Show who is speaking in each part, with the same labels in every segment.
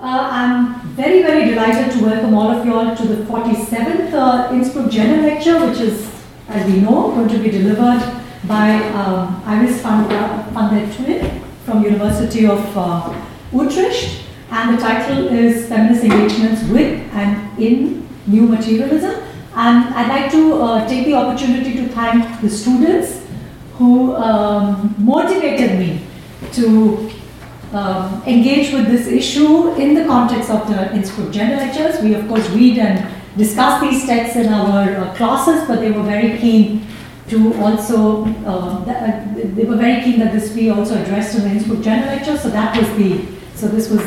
Speaker 1: Uh, I'm very, very delighted to welcome all of you all to the 47th uh, Innsbruck Gender Lecture, which is, as we know, going to be delivered by um, Iris van, der Tuin from University of uh, Utrecht. And the title is Feminist Engagements with and in New Materialism. And I'd like to uh, take the opportunity to thank the students who um, motivated me to um, engage with this issue in the context of the Innsbruck Gender Lectures. We, of course, read and discuss these texts in our uh, classes, but they were very keen to also, uh, uh, they were very keen that this be also addressed in the Innsbruck Gender Lecture. So that was the, so this was,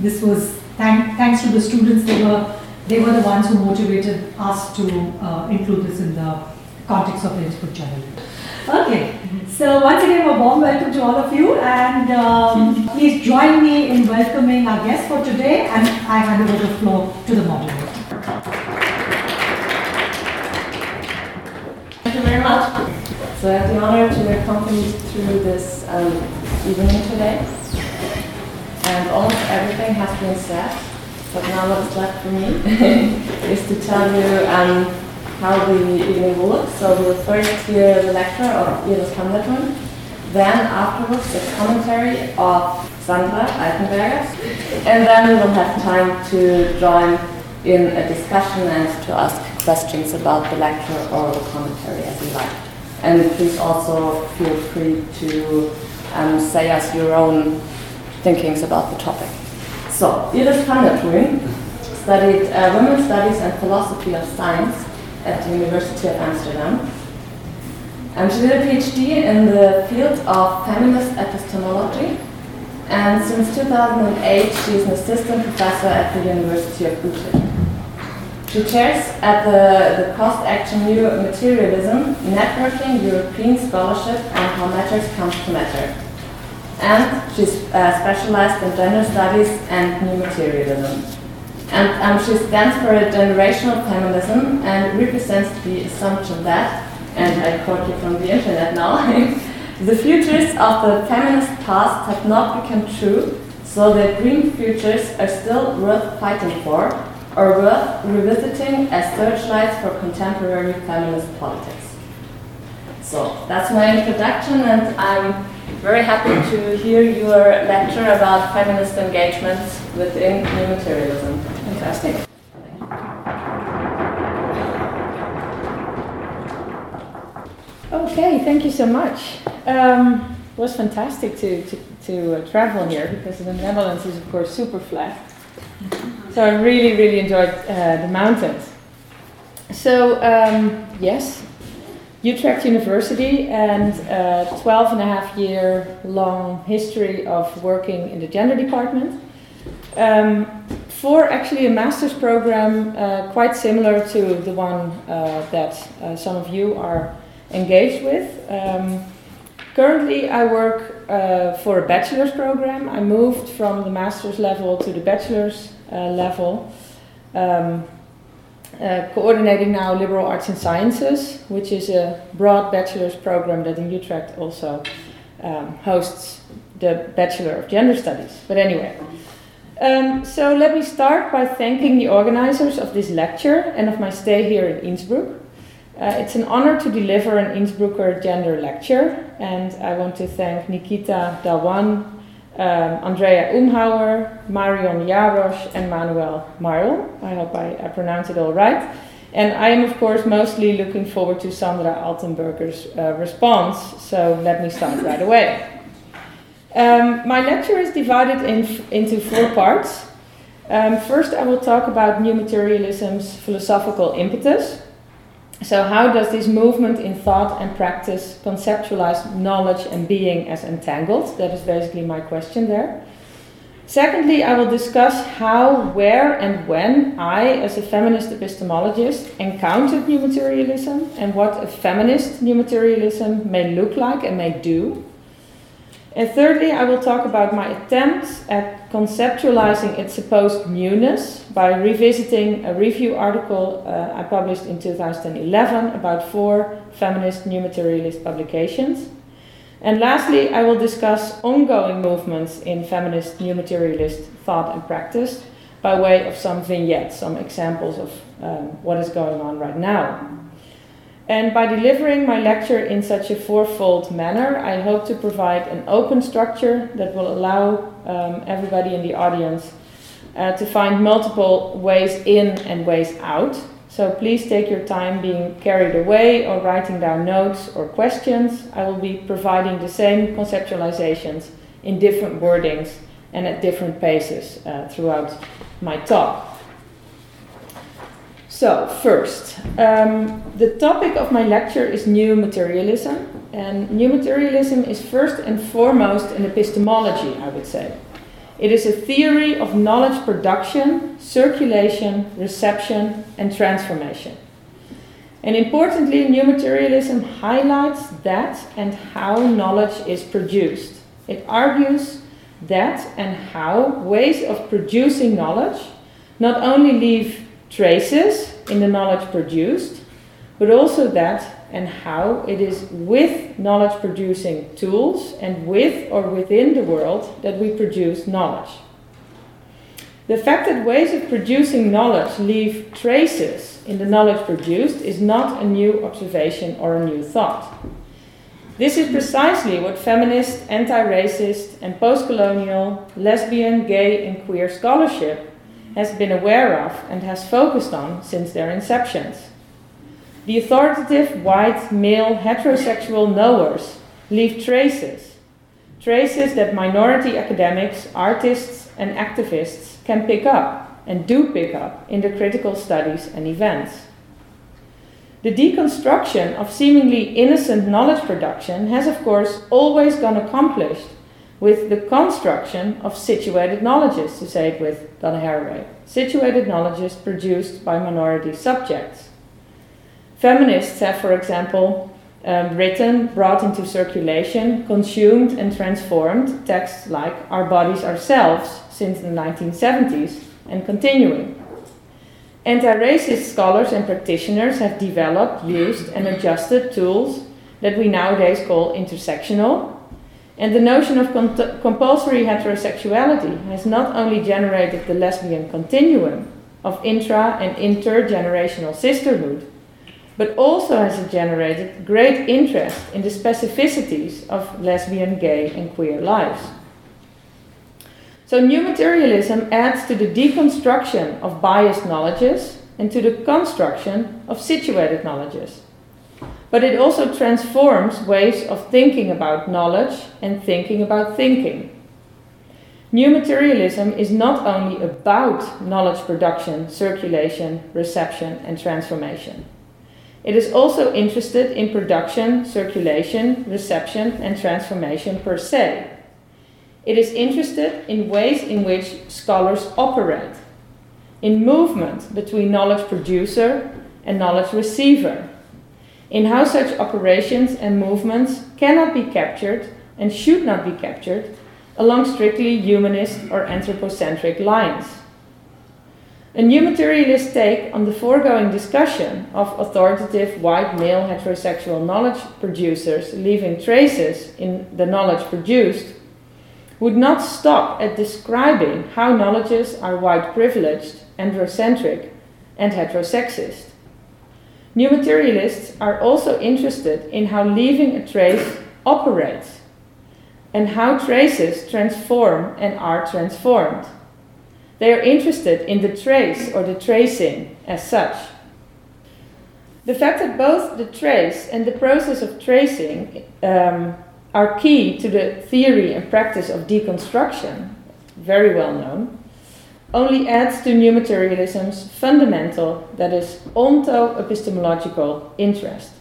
Speaker 1: this was thank, thanks to the students. They were, they were the ones who motivated us to uh, include this in the context of the Innsbruck Gender Lecture. Okay, so once again, a warm welcome to all of you, and um, please join me in welcoming our guest for today. And I hand over the floor to the moderator.
Speaker 2: Thank you very much. So I have the honor to accompany you through this um, evening today. And almost everything has been said, but now what's left for me is to tell you um, how the evening will look. So we'll first hear the lecture of Iris van der Tuin, then afterwards the commentary of Sandra Altenberger, and then we will have time to join in a discussion and to ask questions about the lecture or the commentary as you like. And please also feel free to um, say us your own thinkings about the topic. So, Iris van studied uh, women's studies and philosophy of science at the University of Amsterdam. And she did a PhD in the field of feminist epistemology. And since 2008, she is an assistant professor at the University of Utrecht. She chairs at the, the COST Action New Materialism Networking European Scholarship on How Matters Comes to Matter. And she's uh, specialized in gender studies and new materialism. And um, she stands for a generational feminism and represents the assumption that, and I quote you from the internet now, the futures of the feminist past have not become true, so that green futures are still worth fighting for or worth revisiting as searchlights for contemporary feminist politics. So that's my introduction, and I'm very happy to hear your lecture about feminist engagements within new materialism. Fantastic.
Speaker 3: Okay, thank you so much. Um, it was fantastic to, to, to uh, travel here because the Netherlands is, of course, super flat. So I really, really enjoyed uh, the mountains. So, um, yes, Utrecht University and a 12 and a half year long history of working in the gender department. Um, for actually a master's program uh, quite similar to the one uh, that uh, some of you are engaged with. Um, currently, I work uh, for a bachelor's program. I moved from the master's level to the bachelor's uh, level. Um, uh, coordinating now liberal arts and sciences, which is a broad bachelor's program that in Utrecht also um, hosts the Bachelor of Gender Studies. But anyway, um, so let me start by thanking the organizers of this lecture and of my stay here in Innsbruck. Uh, it's an honor to deliver an Innsbrucker gender lecture, and I want to thank Nikita Dhawan, um, Andrea Umhauer, Marion Jarosz, and Manuel Marl. I hope I, I pronounced it all right. And I am, of course, mostly looking forward to Sandra Altenberger's uh, response, so let me start right away. Um, my lecture is divided in, into four parts. Um, first, I will talk about new materialism's philosophical impetus. So, how does this movement in thought and practice conceptualize knowledge and being as entangled? That is basically my question there. Secondly, I will discuss how, where, and when I, as a feminist epistemologist, encountered new materialism and what a feminist new materialism may look like and may do. And thirdly, I will talk about my attempts at conceptualizing its supposed newness by revisiting a review article uh, I published in 2011 about four feminist new materialist publications. And lastly, I will discuss ongoing movements in feminist new materialist thought and practice by way of some vignettes, some examples of um, what is going on right now. And by delivering my lecture in such a fourfold manner, I hope to provide an open structure that will allow um, everybody in the audience uh, to find multiple ways in and ways out. So please take your time being carried away or writing down notes or questions. I will be providing the same conceptualizations in different wordings and at different paces uh, throughout my talk. So, first, um, the topic of my lecture is new materialism, and new materialism is first and foremost an epistemology, I would say. It is a theory of knowledge production, circulation, reception, and transformation. And importantly, new materialism highlights that and how knowledge is produced. It argues that and how ways of producing knowledge not only leave traces in the knowledge produced, but also that and how it is with knowledge producing tools and with or within the world that we produce knowledge. The fact that ways of producing knowledge leave traces in the knowledge produced is not a new observation or a new thought. This is precisely what feminist, anti racist, and post colonial, lesbian, gay, and queer scholarship has been aware of and has focused on since their inceptions. The authoritative white male heterosexual knowers leave traces, traces that minority academics, artists, and activists can pick up and do pick up in the critical studies and events. The deconstruction of seemingly innocent knowledge production has, of course, always gone accomplished with the construction of situated knowledges, to say it with Donna Haraway, situated knowledges produced by minority subjects. Feminists have, for example, um, written, brought into circulation, consumed, and transformed texts like Our Bodies Ourselves since the 1970s and continuing. Anti racist scholars and practitioners have developed, used, and adjusted tools that we nowadays call intersectional and the notion of compulsory heterosexuality has not only generated the lesbian continuum of intra and intergenerational sisterhood, but also has generated great interest in the specificities of lesbian, gay, and queer lives. So, new materialism adds to the deconstruction of biased knowledges and to the construction of situated knowledges but it also transforms ways of thinking about knowledge and thinking about thinking. New materialism is not only about knowledge production, circulation, reception, and transformation. It is also interested in production, circulation, reception, and transformation per se. It is interested in ways in which scholars operate, in movement between knowledge producer and knowledge receiver in how such operations and movements cannot be captured and should not be captured along strictly humanist or anthropocentric lines. A new materialist take on the foregoing discussion of authoritative white male heterosexual knowledge producers leaving traces in the knowledge produced would not stop at describing how knowledges are white privileged, androcentric, and heterosexist. New materialists are also interested in how leaving a trace operates and how traces transform and are transformed. They are interested in the trace or the tracing as such. The fact that both the trace and the process of tracing um, are key to the theory and practice of deconstruction, very well known, only adds to new materialism's fundamental, that is, onto-epistemological interest.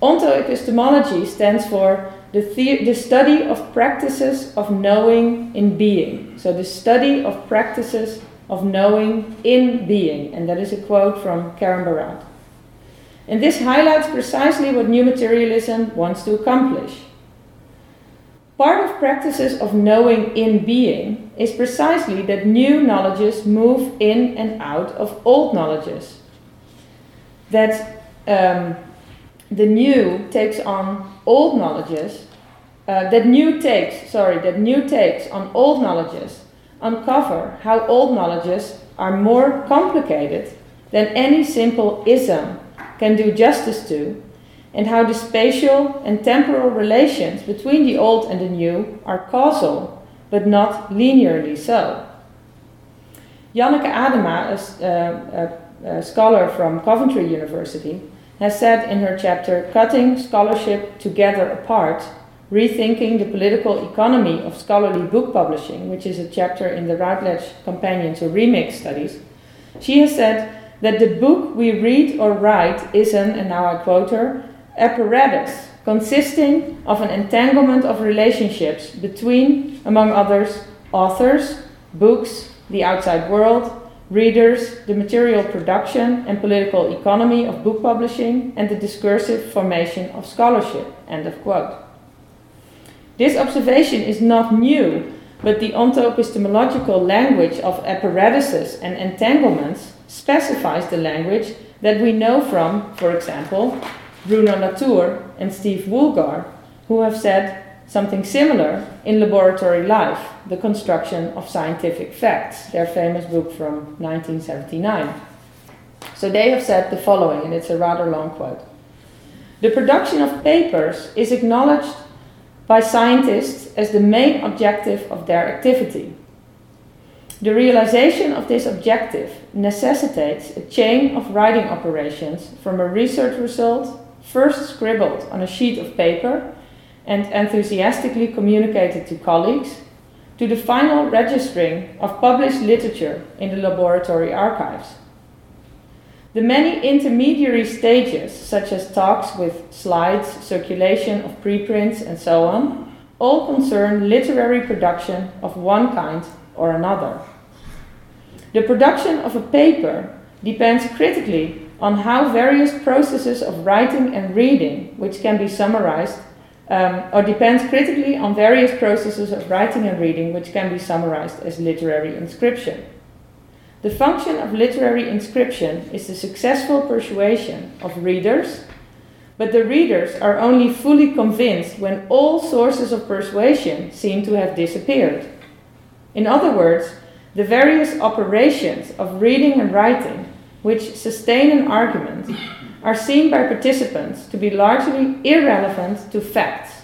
Speaker 3: Onto-epistemology stands for the, the, the study of practices of knowing in being. So, the study of practices of knowing in being. And that is a quote from Karen Barad. And this highlights precisely what new materialism wants to accomplish. Part of practices of knowing in being is precisely that new knowledges move in and out of old knowledges. That um, the new takes on old knowledges uh, that new takes, sorry, that new takes on old knowledges uncover how old knowledges are more complicated than any simple ism can do justice to, and how the spatial and temporal relations between the old and the new are causal, but not linearly so. Janneke Adema, a, uh, a, a, scholar from Coventry University, has said in her chapter Cutting Scholarship Together Apart Rethinking the Political Economy of Scholarly Book Publishing, which is a chapter in the Routledge Companion to Remix Studies, she has said that the book we read or write is an, and now I quote her, apparatus consisting of an entanglement of relationships between, among others, authors, books, the outside world, readers, the material production and political economy of book publishing, and the discursive formation of scholarship. End of quote. This observation is not new, but the onto-epistemological language of apparatuses and entanglements specifies the language that we know from, for example, Bruno Latour and Steve Woolgar, who have said something similar in Laboratory Life, The Construction of Scientific Facts, their famous book from 1979. So they have said the following, and it's a rather long quote. The production of papers is acknowledged by scientists as the main objective of their activity. The realization of this objective necessitates a chain of writing operations from a research result first scribbled on a sheet of paper and enthusiastically communicated to colleagues, to the final registering of published literature in the laboratory archives. The many intermediary stages, such as talks with slides, circulation of preprints, and so on, all concern literary production of one kind or another. The production of a paper depends critically on how various processes of writing and reading, which can be summarized, um, or depends critically on various processes of writing and reading, which can be summarized as literary inscription. The function of literary inscription is the successful persuasion of readers, but the readers are only fully convinced when all sources of persuasion seem to have disappeared. In other words, the various operations of reading and writing which sustain an argument are seen by participants to be largely irrelevant to facts,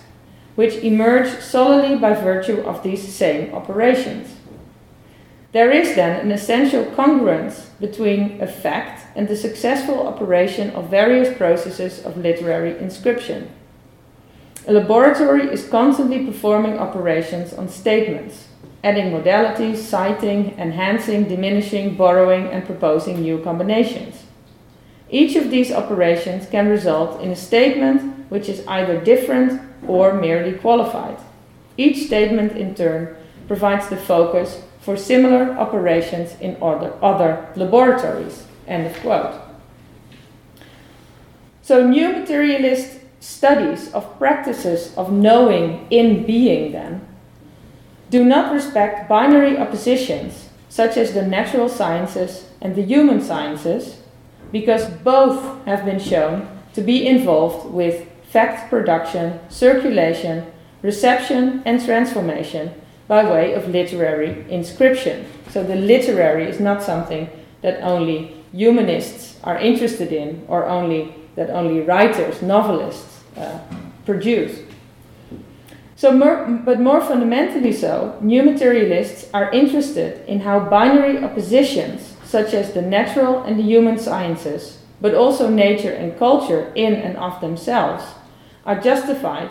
Speaker 3: which emerge solely by virtue of these same operations. There is then an essential congruence between a fact and the successful operation of various processes of literary inscription. A laboratory is constantly performing operations on statements, adding modalities, citing, enhancing, diminishing, borrowing, and proposing new combinations. Each of these operations can result in a statement which is either different or merely qualified. Each statement, in turn, provides the focus for similar operations in other, laboratories. End of quote. So, new materialist studies of practices of knowing in being, then, do not respect binary oppositions such as the natural sciences and the human sciences because both have been shown to be involved with fact production, circulation, reception, and transformation by way of literary inscription. So the literary is not something that only humanists are interested in or only that only writers, novelists uh, produce. So, more, but more fundamentally so, new materialists are interested in how binary oppositions, such as the natural and the human sciences, but also nature and culture in and of themselves, are justified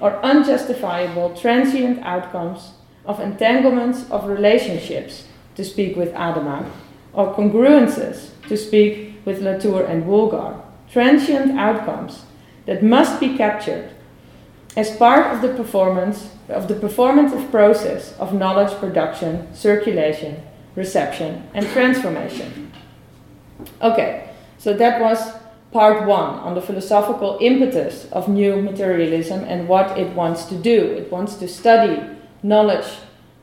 Speaker 3: or unjustifiable transient outcomes of entanglements of relationships, to speak with Adema, or congruences, to speak with Latour and Woolgar, transient outcomes that must be captured as part of the performance of the performative process of knowledge production, circulation, reception, and transformation. Okay, so that was part one on the philosophical impetus of new materialism and what it wants to do. It wants to study knowledge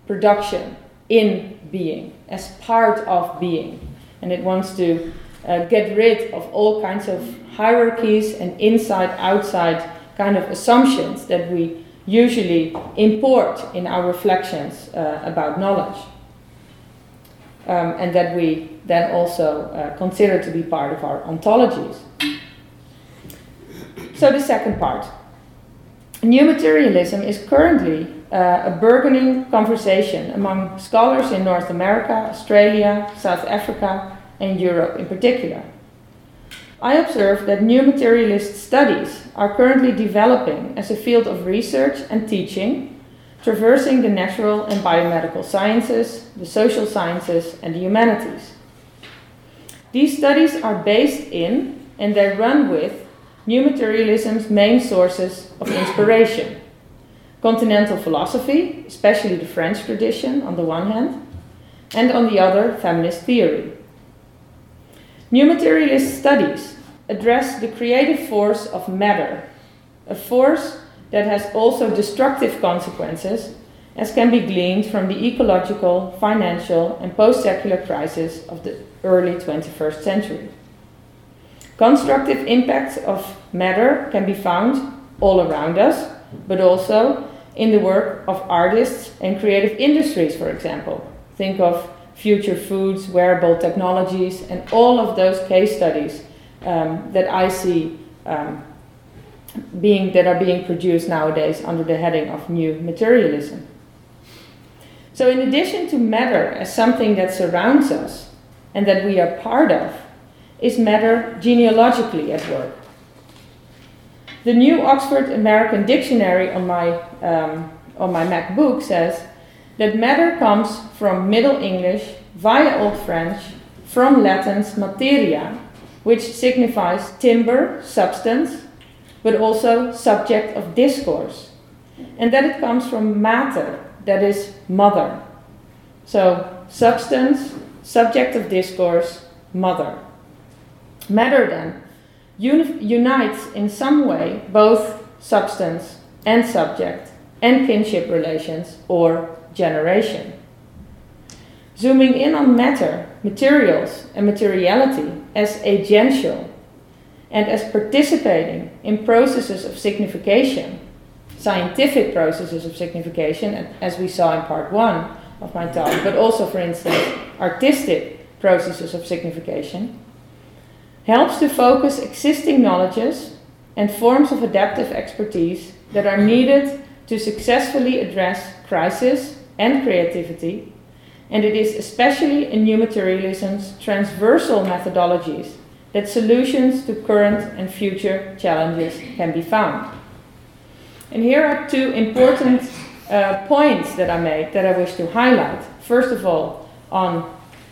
Speaker 3: production in being, as part of being, and it wants to uh, get rid of all kinds of hierarchies and inside outside kind of assumptions that we usually import in our reflections uh, about knowledge. Um, and that we then also uh, consider to be part of our ontologies. So, the second part. New materialism is currently uh, a burgeoning conversation among scholars in North America, Australia, South Africa, and Europe in particular. I observe that new materialist studies are currently developing as a field of research and teaching, traversing the natural and biomedical sciences, the social sciences, and the humanities. These studies are based in and they run with new materialism's main sources of inspiration continental philosophy, especially the French tradition on the one hand, and on the other, feminist theory. New materialist studies address the creative force of matter, a force that has also destructive consequences, as can be gleaned from the ecological, financial, and post secular crisis of the early 21st century. Constructive impacts of matter can be found all around us, but also in the work of artists and creative industries, for example. Think of future foods, wearable technologies, and all of those case studies um, that I see um, being that are being produced nowadays under the heading of new materialism. So, in addition to matter as something that surrounds us and that we are part of, is matter genealogically at work. The new Oxford American Dictionary on my, um, on my MacBook says that matter comes from Middle English via Old French from Latin's materia, which signifies timber, substance, but also subject of discourse, and that it comes from mater, that is mother. So, substance, subject of discourse, mother. Matter then uni- unites in some way both substance and subject and kinship relations or generation. Zooming in on matter, materials, and materiality as agential and as participating in processes of signification, scientific processes of signification, as we saw in part one of my talk, but also, for instance, artistic processes of signification, helps to focus existing knowledges and forms of adaptive expertise that are needed to successfully address crisis and creativity, and it is especially in new materialism's transversal methodologies that solutions to current and future challenges can be found. And here are two important uh, points that I made that I wish to highlight. First of all, on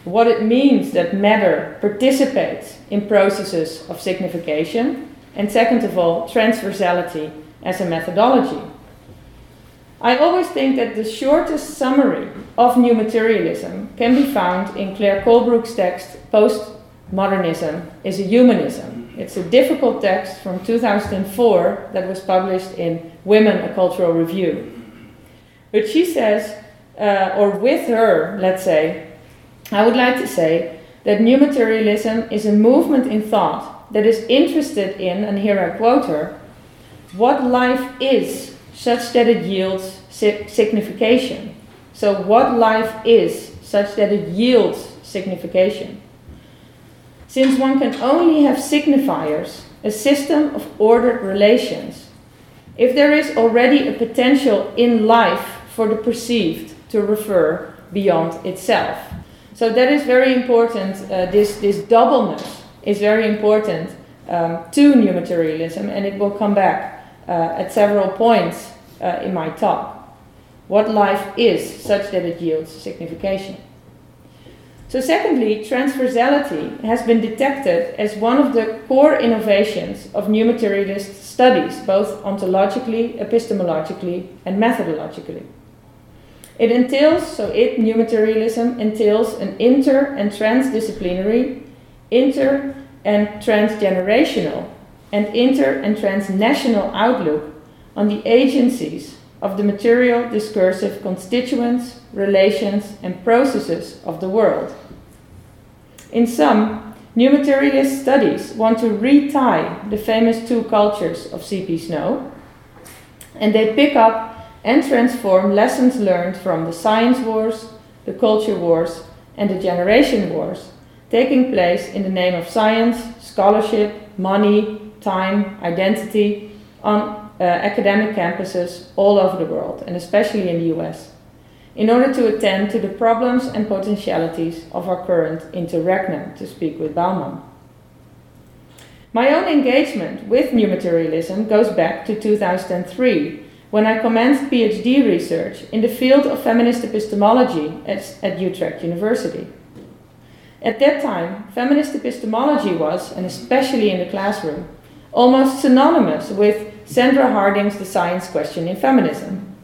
Speaker 3: what it means that matter participates in processes of signification, and second of all, transversality as a methodology. I always think that the shortest summary of new materialism can be found in Claire Colebrook's text, Postmodernism is a Humanism. It's a difficult text from 2004 that was published in Women, a Cultural Review. But she says, uh, or with her, let's say, I would like to say that new materialism is a movement in thought that is interested in, and here I quote her, what life is such that it yields signification. So, what life is such that it yields signification. Since one can only have signifiers, a system of ordered relations, if there is already a potential in life for the perceived to refer beyond itself. So that is very important. Uh, this this doubleness is very important um, to new materialism, and it will come back at several points uh, in my talk. What life is, such that it yields signification. So, secondly, transversality has been detected as one of the core innovations of new materialist studies, both ontologically, epistemologically, and methodologically. It entails, so it, new materialism, entails an inter and transdisciplinary, inter and transgenerational, and inter and transnational outlook on the agencies of the material discursive constituents, relations, and processes of the world. In sum, new materialist studies want to retie the famous two cultures of C.P. Snow and they pick up and transform lessons learned from the science wars, the culture wars, and the generation wars, taking place in the name of science, scholarship, money, time, identity on uh, academic campuses all over the world, and especially in the US, in order to attend to the problems and potentialities of our current interregnum, to speak with Bauman. My own engagement with new materialism goes back to 2003 when I commenced PhD research in the field of feminist epistemology at, at Utrecht University. At that time, feminist epistemology was, and especially in the classroom, almost synonymous with Sandra Harding's The Science Question in Feminism.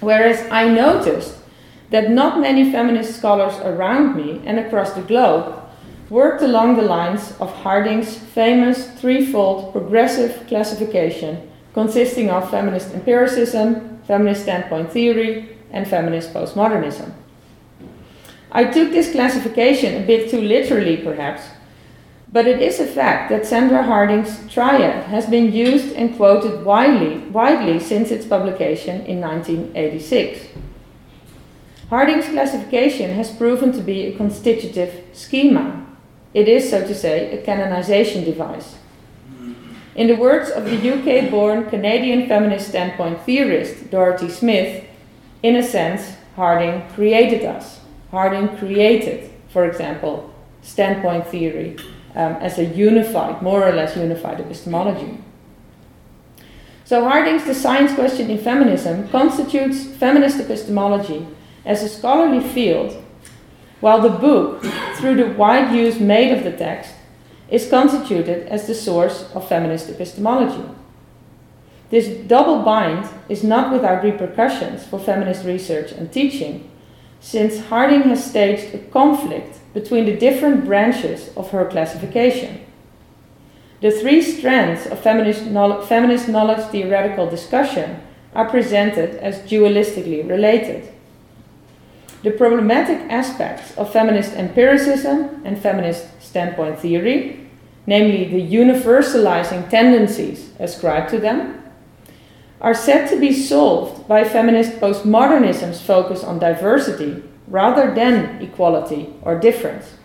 Speaker 3: Whereas I noticed that not many feminist scholars around me and across the globe worked along the lines of Harding's famous threefold progressive classification consisting of feminist empiricism, feminist standpoint theory, and feminist postmodernism. I took this classification a bit too literally, perhaps, but it is a fact that Sandra Harding's triad has been used and quoted widely, widely since its publication in 1986. Harding's classification has proven to be a constitutive schema. It is, so to say, a canonization device. In the words of the UK born Canadian feminist standpoint theorist Dorothy Smith, in a sense, Harding created us. Harding created, for example, standpoint theory um, as a unified, more or less unified epistemology. So Harding's The Science Question in Feminism constitutes feminist epistemology as a scholarly field, while the book, through the wide use made of the text, is constituted as the source of feminist epistemology. This double bind is not without repercussions for feminist research and teaching, since Harding has staged a conflict between the different branches of her classification. The three strands of feminist, knowledge, feminist knowledge theoretical discussion are presented as dualistically related. The problematic aspects of feminist empiricism and feminist standpoint theory, namely the universalizing tendencies ascribed to them, are said to be solved by feminist postmodernism's focus on diversity rather than equality or difference.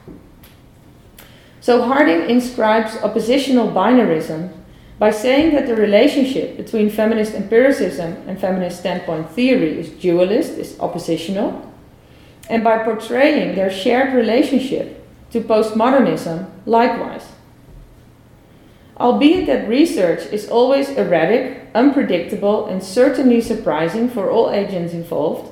Speaker 3: So Harding inscribes oppositional binarism by saying that the relationship between feminist empiricism and feminist standpoint theory is dualist, is oppositional, and by portraying their shared relationship to postmodernism likewise. Albeit that research is always erratic, unpredictable, and certainly surprising for all agents involved,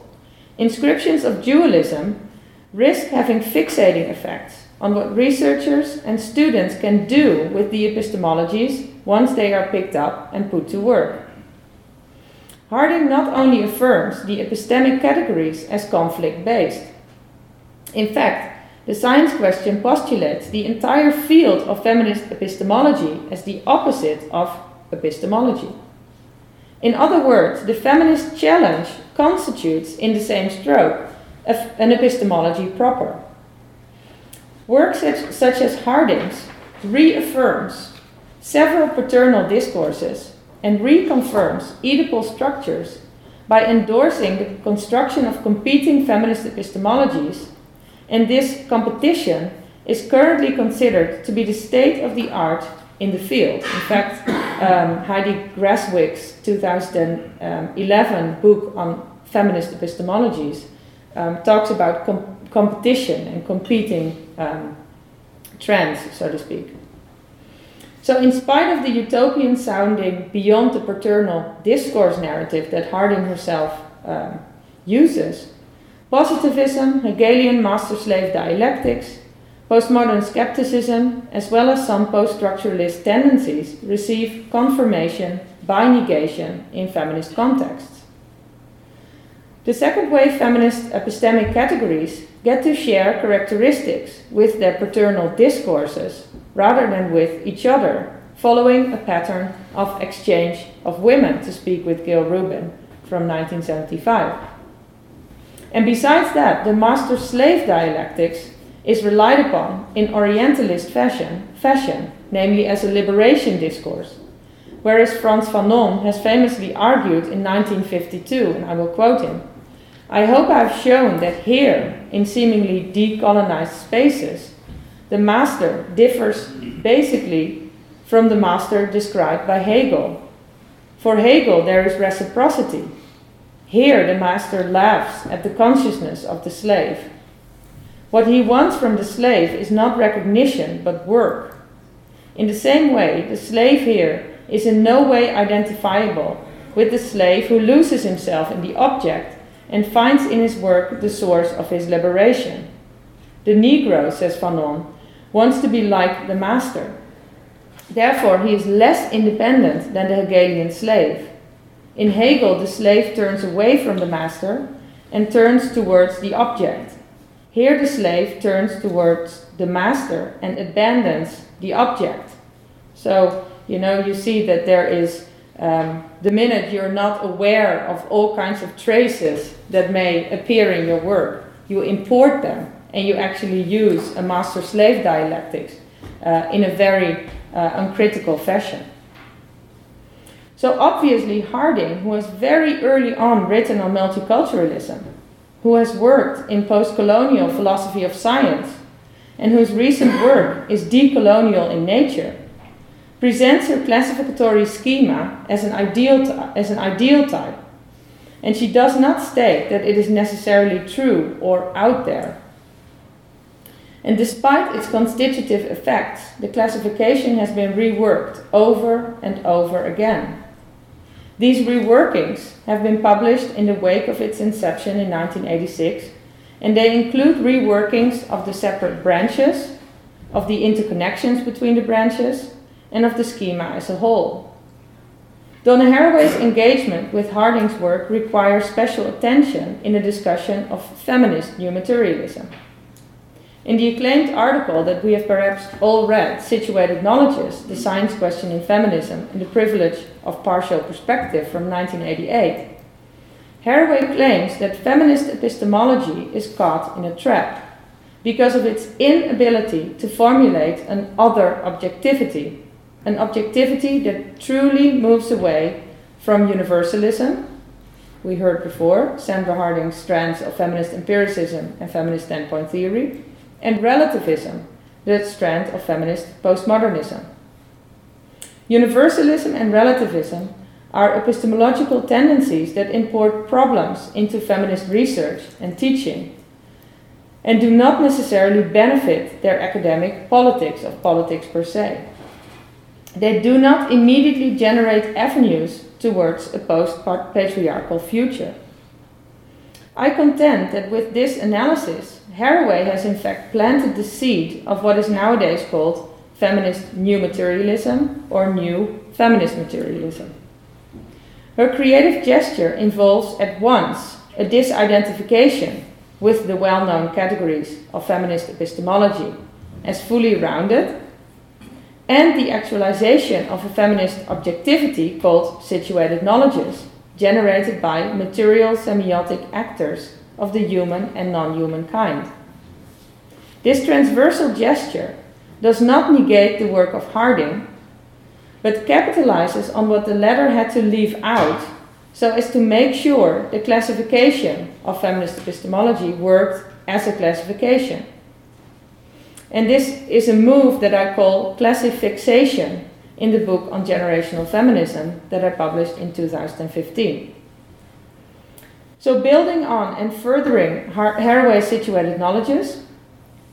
Speaker 3: inscriptions of dualism risk having fixating effects on what researchers and students can do with the epistemologies once they are picked up and put to work. Harding not only affirms the epistemic categories as conflict based. In fact, the science question postulates the entire field of feminist epistemology as the opposite of epistemology. In other words, the feminist challenge constitutes, in the same stroke, an epistemology proper. Work such, such as Harding's reaffirms several paternal discourses and reconfirms Oedipal structures by endorsing the construction of competing feminist epistemologies and this competition is currently considered to be the state of the art in the field. In fact, um, Heidi Grasswick's 2011 book on feminist epistemologies um, talks about com- competition and competing um, trends, so to speak. So, in spite of the utopian sounding beyond the paternal discourse narrative that Harding herself um, uses, Positivism, Hegelian master slave dialectics, postmodern skepticism, as well as some post structuralist tendencies, receive confirmation by negation in feminist contexts. The second wave feminist epistemic categories get to share characteristics with their paternal discourses rather than with each other, following a pattern of exchange of women, to speak with Gayle Rubin from 1975. And besides that, the master slave dialectics is relied upon in Orientalist fashion, fashion, namely as a liberation discourse, whereas Frantz Fanon has famously argued in 1952, and I will quote him I hope I've shown that here, in seemingly decolonized spaces, the master differs basically from the master described by Hegel. For Hegel, there is reciprocity. Here, the master laughs at the consciousness of the slave. What he wants from the slave is not recognition, but work. In the same way, the slave here is in no way identifiable with the slave who loses himself in the object and finds in his work the source of his liberation. The Negro, says Fanon, wants to be like the master. Therefore, he is less independent than the Hegelian slave. In Hegel, the slave turns away from the master and turns towards the object. Here, the slave turns towards the master and abandons the object. So, you know, you see that there is um, the minute you're not aware of all kinds of traces that may appear in your work, you import them and you actually use a master slave dialectics uh, in a very uh, uncritical fashion. So, obviously, Harding, who has very early on written on multiculturalism, who has worked in post colonial philosophy of science, and whose recent work is decolonial in nature, presents her classificatory schema as an ideal, as an ideal type, and she does not state that it is necessarily true or out there. And despite its constitutive effects, the classification has been reworked over and over again. These reworkings have been published in the wake of its inception in 1986, and they include reworkings of the separate branches, of the interconnections between the branches, and of the schema as a whole. Donna Haraway's engagement with Harding's work requires special attention in a discussion of feminist new materialism. In the acclaimed article that we have perhaps all read, Situated Knowledges, The Science Question in Feminism and the Privilege of Partial Perspective from 1988, Haraway claims that feminist epistemology is caught in a trap because of its inability to formulate an other objectivity an objectivity that truly moves away from universalism. We heard before Sandra Harding's strands of feminist empiricism and feminist standpoint theory, and relativism, the strand of feminist postmodernism. Universalism and relativism are epistemological tendencies that import problems into feminist research and teaching and do not necessarily benefit their academic politics of politics per se they do not immediately generate avenues towards a post patriarchal future. I contend that with this analysis, Haraway has in fact planted the seed of what is nowadays called feminist new materialism or new feminist materialism. Her creative gesture involves at once a disidentification with the well known categories of feminist epistemology as fully rounded and the actualization of a feminist objectivity called situated knowledges, generated by material semiotic actors of the human and non human kind. This transversal gesture does not negate the work of Harding, but capitalizes on what the latter had to leave out so as to make sure the classification of feminist epistemology worked as a classification. And this is a move that I call classifixation in the book on generational feminism that I published in 2015. So, building on and furthering Har- Haraway's situated knowledges,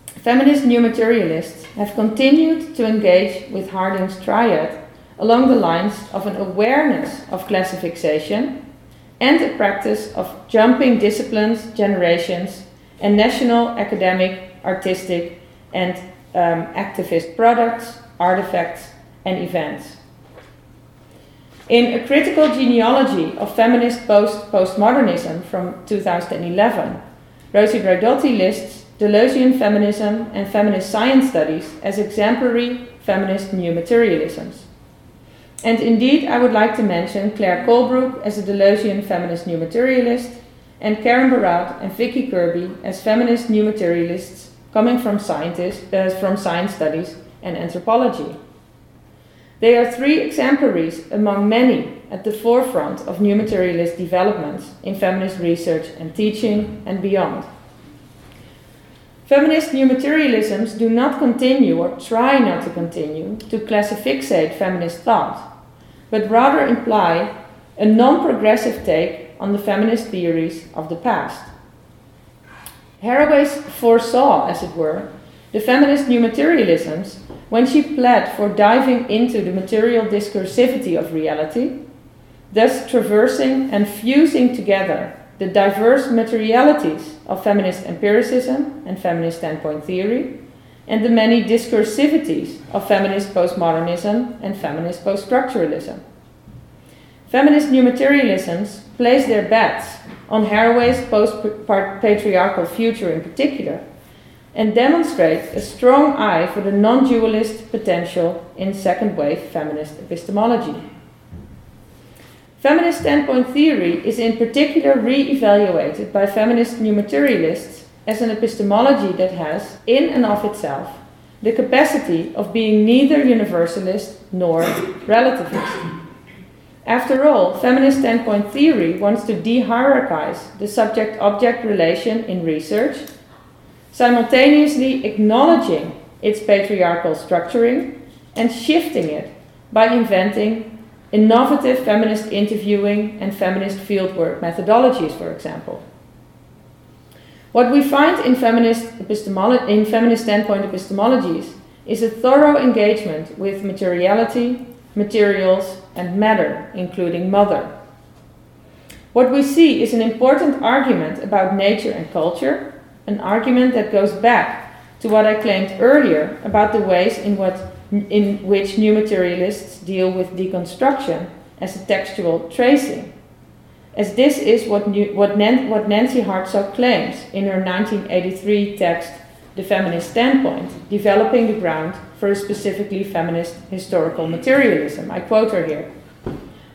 Speaker 3: feminist new materialists have continued to engage with Harding's triad along the lines of an awareness of classifixation and a practice of jumping disciplines, generations, and national, academic, artistic, and um, activist products, artifacts, and events. In A Critical Genealogy of Feminist Post Postmodernism from 2011, Rosi Braidotti lists Deleuzian feminism and feminist science studies as exemplary feminist new materialisms. And indeed, I would like to mention Claire Colebrook as a Deleuzian feminist new materialist, and Karen Barad and Vicki Kirby as feminist new materialists coming from scientists, uh, from science studies and anthropology. They are three exemplaries among many at the forefront of new materialist developments in feminist research and teaching and beyond. Feminist new materialisms do not continue or try not to continue to classifixate feminist thought, but rather imply a non progressive take on the feminist theories of the past. Haraway foresaw, as it were, the feminist new materialisms when she pled for diving into the material discursivity of reality, thus traversing and fusing together the diverse materialities of feminist empiricism and feminist standpoint theory, and the many discursivities of feminist postmodernism and feminist poststructuralism. Feminist new materialisms place their bets on Haraway's post patriarchal future in particular, and demonstrate a strong eye for the non dualist potential in second wave feminist epistemology. Feminist standpoint theory is in particular re evaluated by feminist new materialists as an epistemology that has, in and of itself, the capacity of being neither universalist nor relativist. After all, feminist standpoint theory wants to de-hierarchize the subject-object relation in research, simultaneously acknowledging its patriarchal structuring and shifting it by inventing innovative feminist interviewing and feminist fieldwork methodologies, for example. What we find in feminist, in feminist standpoint epistemologies is a thorough engagement with materiality, materials, and matter, including mother. What we see is an important argument about nature and culture, an argument that goes back to what I claimed earlier about the ways in, what, in which new materialists deal with deconstruction as a textual tracing. As this is what, new, what, Nan, what Nancy Hartsock claims in her 1983 text, The Feminist Standpoint, developing the ground for a specifically feminist historical materialism. I quote her here.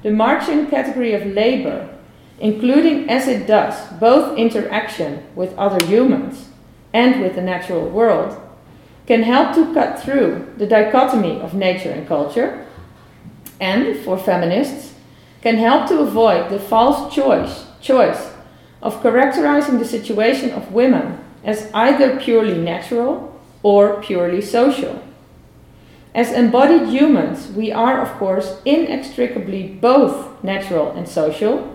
Speaker 3: The Marxian category of labor, including as it does both interaction with other humans and with the natural world, can help to cut through the dichotomy of nature and culture, and for feminists, can help to avoid the false choice, choice of characterizing the situation of women as either purely natural or purely social. As embodied humans, we are, of course, inextricably both natural and social,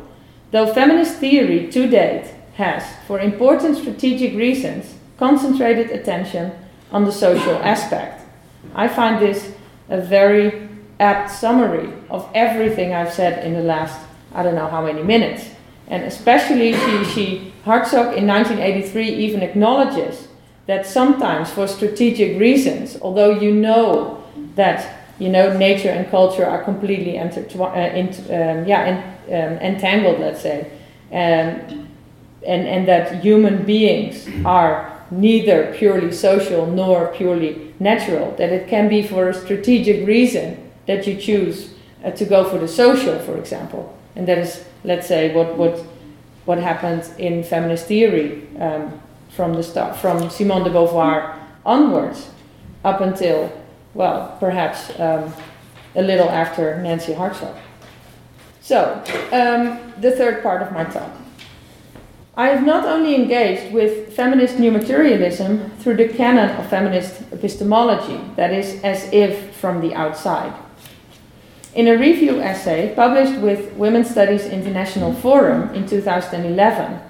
Speaker 3: though feminist theory to date has, for important strategic reasons, concentrated attention on the social aspect. I find this a very apt summary of everything I've said in the last, I don't know how many minutes. And especially, she, she Hartsock in 1983 even acknowledges that sometimes, for strategic reasons, although you know that you know nature and culture are completely intertwi- uh, um, yeah, um, entangled, let's say, um, and and that human beings are neither purely social nor purely natural. That it can be for a strategic reason that you choose uh, to go for the social, for example, and that is, let's say, what what what happened in feminist theory um, from the start, from Simone de Beauvoir onwards, up until well, perhaps um, a little after Nancy Hartsock. So, um, the third part of my talk. I have not only engaged with feminist new materialism through the canon of feminist epistemology, that is, as if from the outside. In a review essay published with Women's Studies International Forum in 2011,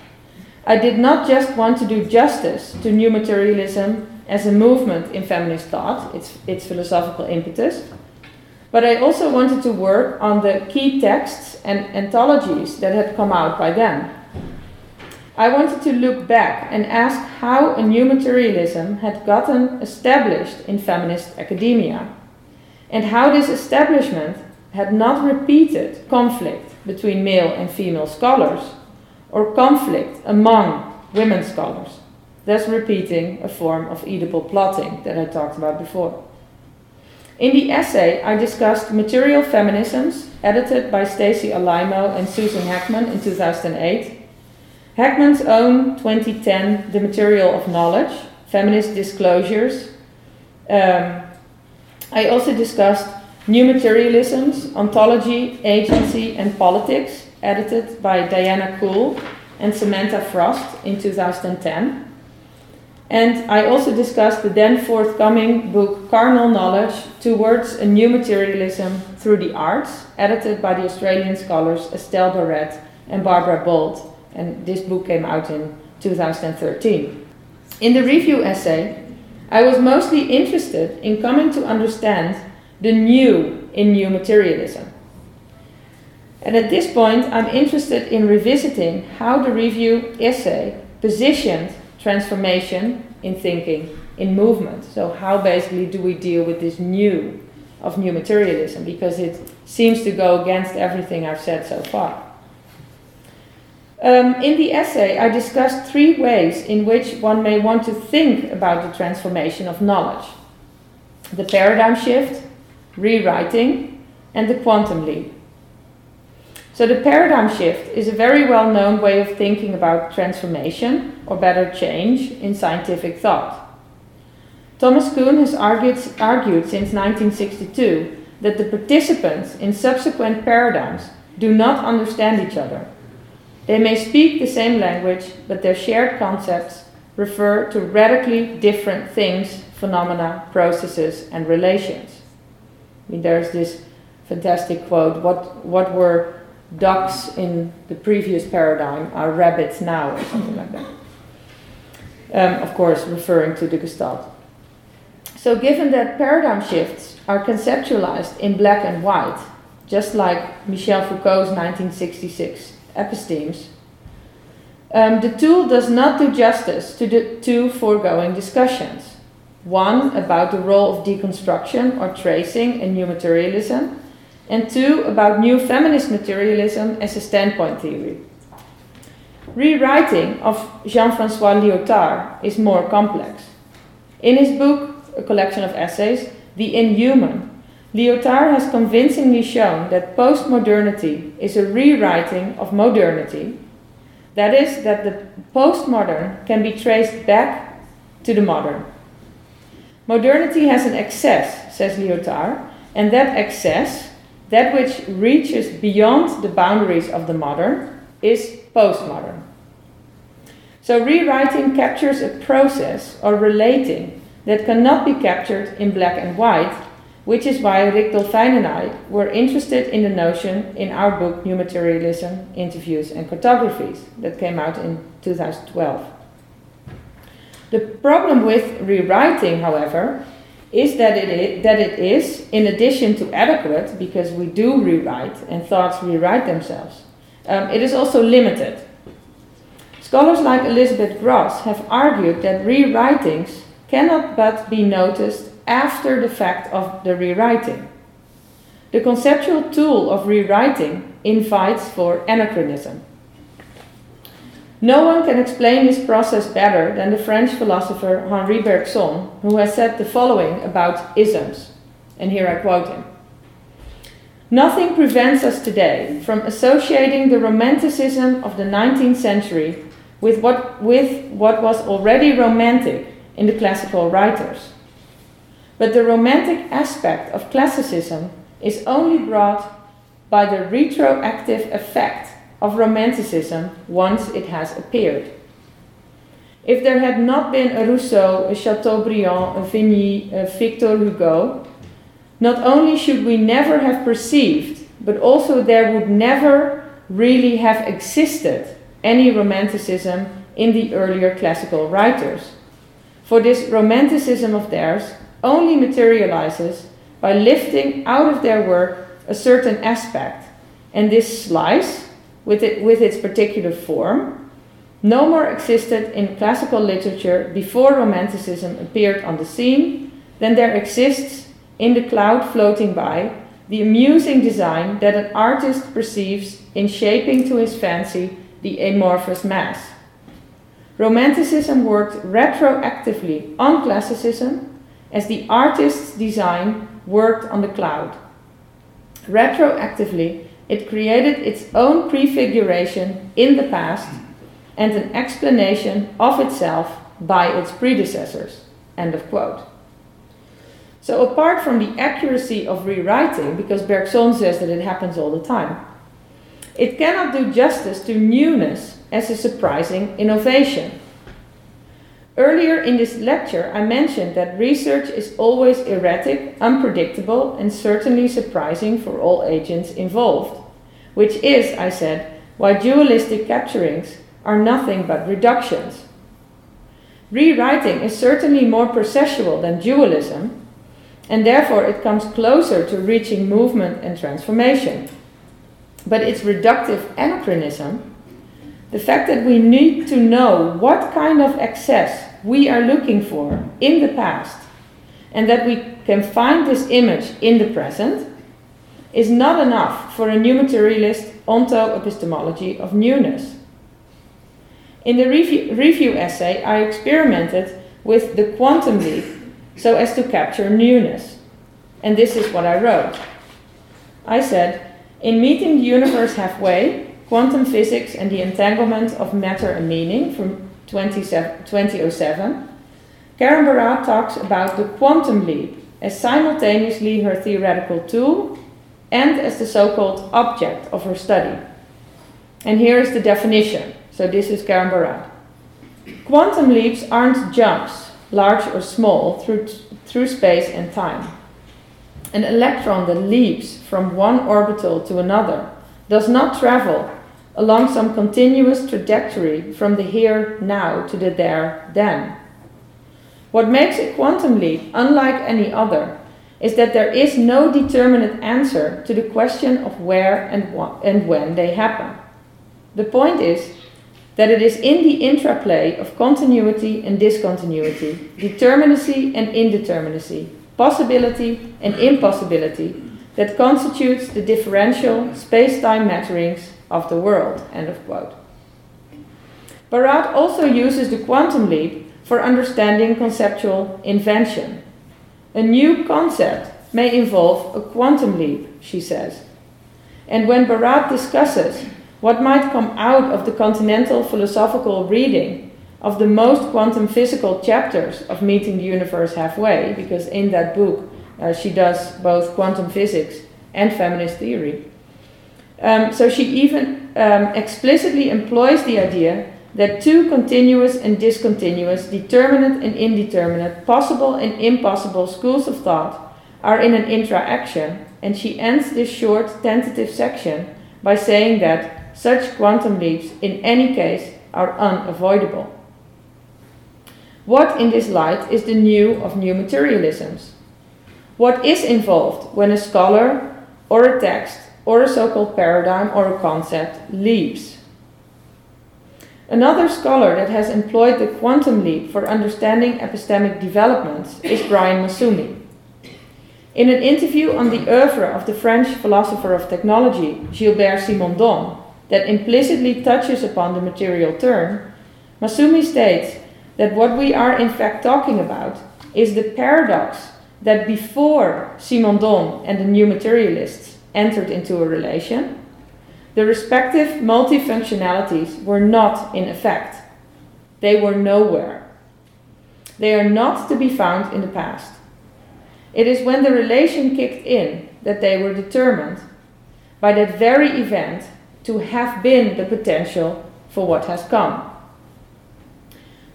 Speaker 3: I did not just want to do justice to new materialism as a movement in feminist thought, its, its philosophical impetus. But I also wanted to work on the key texts and anthologies that had come out by then. I wanted to look back and ask how a new materialism had gotten established in feminist academia, and how this establishment had not repeated conflict between male and female scholars, or conflict among women scholars thus repeating a form of Oedipal plotting that I talked about before. In the essay, I discussed Material Feminisms, edited by Stacy Alaimo and Susan Hekman in 2008, Hekman's own 2010 The Material of Knowledge, Feminist Disclosures. Um, I also discussed New Materialisms, Ontology, Agency, and Politics, edited by Diana Coole and Samantha Frost in 2010. And I also discussed the then forthcoming book Carnal Knowledge Towards a New Materialism Through the Arts, edited by the Australian scholars Estelle Barrett and Barbara Bolt. And this book came out in 2013. In the review essay, I was mostly interested in coming to understand the new in new materialism. And at this point, I'm interested in revisiting how the review essay positioned transformation in thinking, in movement. So, how basically do we deal with this new of new materialism? Because it seems to go against everything I've said so far. Um, in the essay, I discussed three ways in which one may want to think about the transformation of knowledge the paradigm shift, rewriting, and the quantum leap. So, the paradigm shift is a very well known way of thinking about transformation, or better, change, in scientific thought. Thomas Kuhn has argued, argued since 1962 that the participants in subsequent paradigms do not understand each other. They may speak the same language, but their shared concepts refer to radically different things, phenomena, processes, and relations. I mean, there's this fantastic quote what, what were ducks in the previous paradigm are rabbits now, or something like that. Um, of course, referring to the Gestalt. So, given that paradigm shifts are conceptualized in black and white, just like Michel Foucault's 1966 epistemes, um, the tool does not do justice to the two foregoing discussions. One about the role of deconstruction or tracing in new materialism, and two about new feminist materialism as a standpoint theory. Rewriting of Jean Francois Lyotard is more complex. In his book, a collection of essays, The Inhuman, Lyotard has convincingly shown that postmodernity is a rewriting of modernity. That is, that the postmodern can be traced back to the modern. Modernity has an excess, says Lyotard, and that excess that which reaches beyond the boundaries of the modern is postmodern. So, rewriting captures a process or relating that cannot be captured in black and white, which is why Rick Dolphijn and I were interested in the notion in our book New Materialism Interviews and Cartographies that came out in 2012. The problem with rewriting, however, is that it is, that it is, in addition to adequate, because we do rewrite and thoughts rewrite themselves, um, it is also limited. Scholars like Elizabeth Grosz have argued that rewritings cannot but be noticed after the fact of the rewriting. The conceptual tool of rewriting invites for anachronism. No one can explain this process better than the French philosopher Henri Bergson, who has said the following about isms. And here I quote him Nothing prevents us today from associating the romanticism of the 19th century with what, with what was already romantic in the classical writers. But the romantic aspect of classicism is only brought by the retroactive effect of Romanticism once it has appeared. If there had not been a Rousseau, a Chateaubriand, a Vigny, a Victor Hugo, not only should we never have perceived, but also there would never really have existed any Romanticism in the earlier classical writers. For this Romanticism of theirs only materializes by lifting out of their work a certain aspect, and this slice, with, it, with its particular form, no more existed in classical literature before Romanticism appeared on the scene than there exists in the cloud floating by the amusing design that an artist perceives in shaping to his fancy the amorphous mass. Romanticism worked retroactively on classicism as the artist's design worked on the cloud. Retroactively, it created its own prefiguration in the past and an explanation of itself by its predecessors. End of quote. So, apart from the accuracy of rewriting, because Bergson says that it happens all the time, it cannot do justice to newness as a surprising innovation. Earlier in this lecture, I mentioned that research is always erratic, unpredictable, and certainly surprising for all agents involved, which is, I said, why dualistic capturings are nothing but reductions. Rewriting is certainly more processual than dualism, and therefore it comes closer to reaching movement and transformation. But its reductive anachronism, the fact that we need to know what kind of excess we are looking for in the past, and that we can find this image in the present, is not enough for a new materialist onto epistemology of newness. In the review, review essay, I experimented with the quantum leap so as to capture newness. And this is what I wrote. I said, in Meeting the Universe Halfway, Quantum Physics and the Entanglement of Matter and Meaning from 2007, Karen Barad talks about the quantum leap as simultaneously her theoretical tool and as the so called object of her study. And here is the definition. So this is Karen Barad. Quantum leaps aren't jumps, large or small, through, through space and time. An electron that leaps from one orbital to another does not travel along some continuous trajectory from the here now to the there then. What makes a quantum leap unlike any other is that there is no determinate answer to the question of where and, wh- and when they happen. The point is that it is in the intraplay of continuity and discontinuity, determinacy and indeterminacy, possibility and impossibility that constitutes the differential space-time matterings of the world. End of quote. Barad also uses the quantum leap for understanding conceptual invention. A new concept may involve a quantum leap, she says. And when Barad discusses what might come out of the continental philosophical reading of the most quantum physical chapters of Meeting the Universe Halfway, because in that book uh, she does both quantum physics and feminist theory. Um, so she even um, explicitly employs the idea that two continuous and discontinuous, determinate and indeterminate, possible and impossible schools of thought are in an interaction, and she ends this short tentative section by saying that such quantum leaps, in any case, are unavoidable. What, in this light, is the new of new materialisms? What is involved when a scholar, or a text, or a so called paradigm or a concept leaps? Another scholar that has employed the quantum leap for understanding epistemic developments is Brian Massumi. In an interview on the oeuvre of the French philosopher of technology, Gilbert Simondon, that implicitly touches upon the material turn, Massumi states that what we are in fact talking about is the paradox that before Simondon and the new materialists entered into a relation, the respective multifunctionalities were not in effect. They were nowhere. They are not to be found in the past. It is when the relation kicked in that they were determined by that very event to have been the potential for what has come.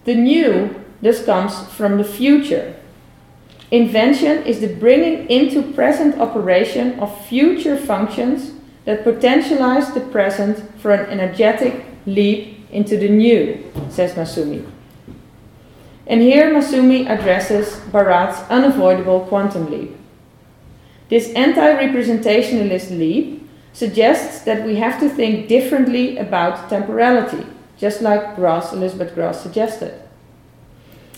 Speaker 3: The new thus comes from the future. Invention is the bringing into present operation of future functions that potentialize the present for an energetic leap into the new, says Massumi. And here Massumi addresses Barad's unavoidable quantum leap. This anti representationalist leap suggests that we have to think differently about temporality, just like Grosz, Elizabeth Grosz suggested.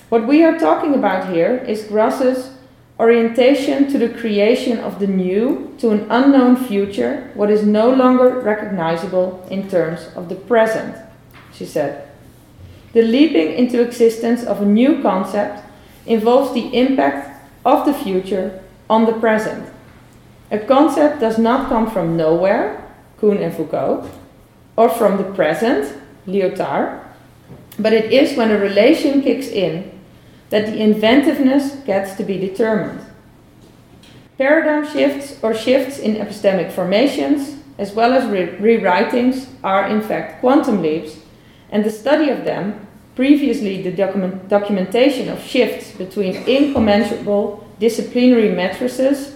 Speaker 3: What we are talking about here is Grosz's orientation to the creation of the new, to an unknown future, what is no longer recognizable in terms of the present, she said. The leaping into existence of a new concept involves the impact of the future on the present. A concept does not come from nowhere, Kuhn and Foucault, or from the present, Lyotard, but it is when a relation kicks in that the inventiveness gets to be determined. Paradigm shifts or shifts in epistemic formations, as well as re- rewritings, are in fact quantum leaps, and the study of them, previously the document- documentation of shifts between incommensurable disciplinary matrices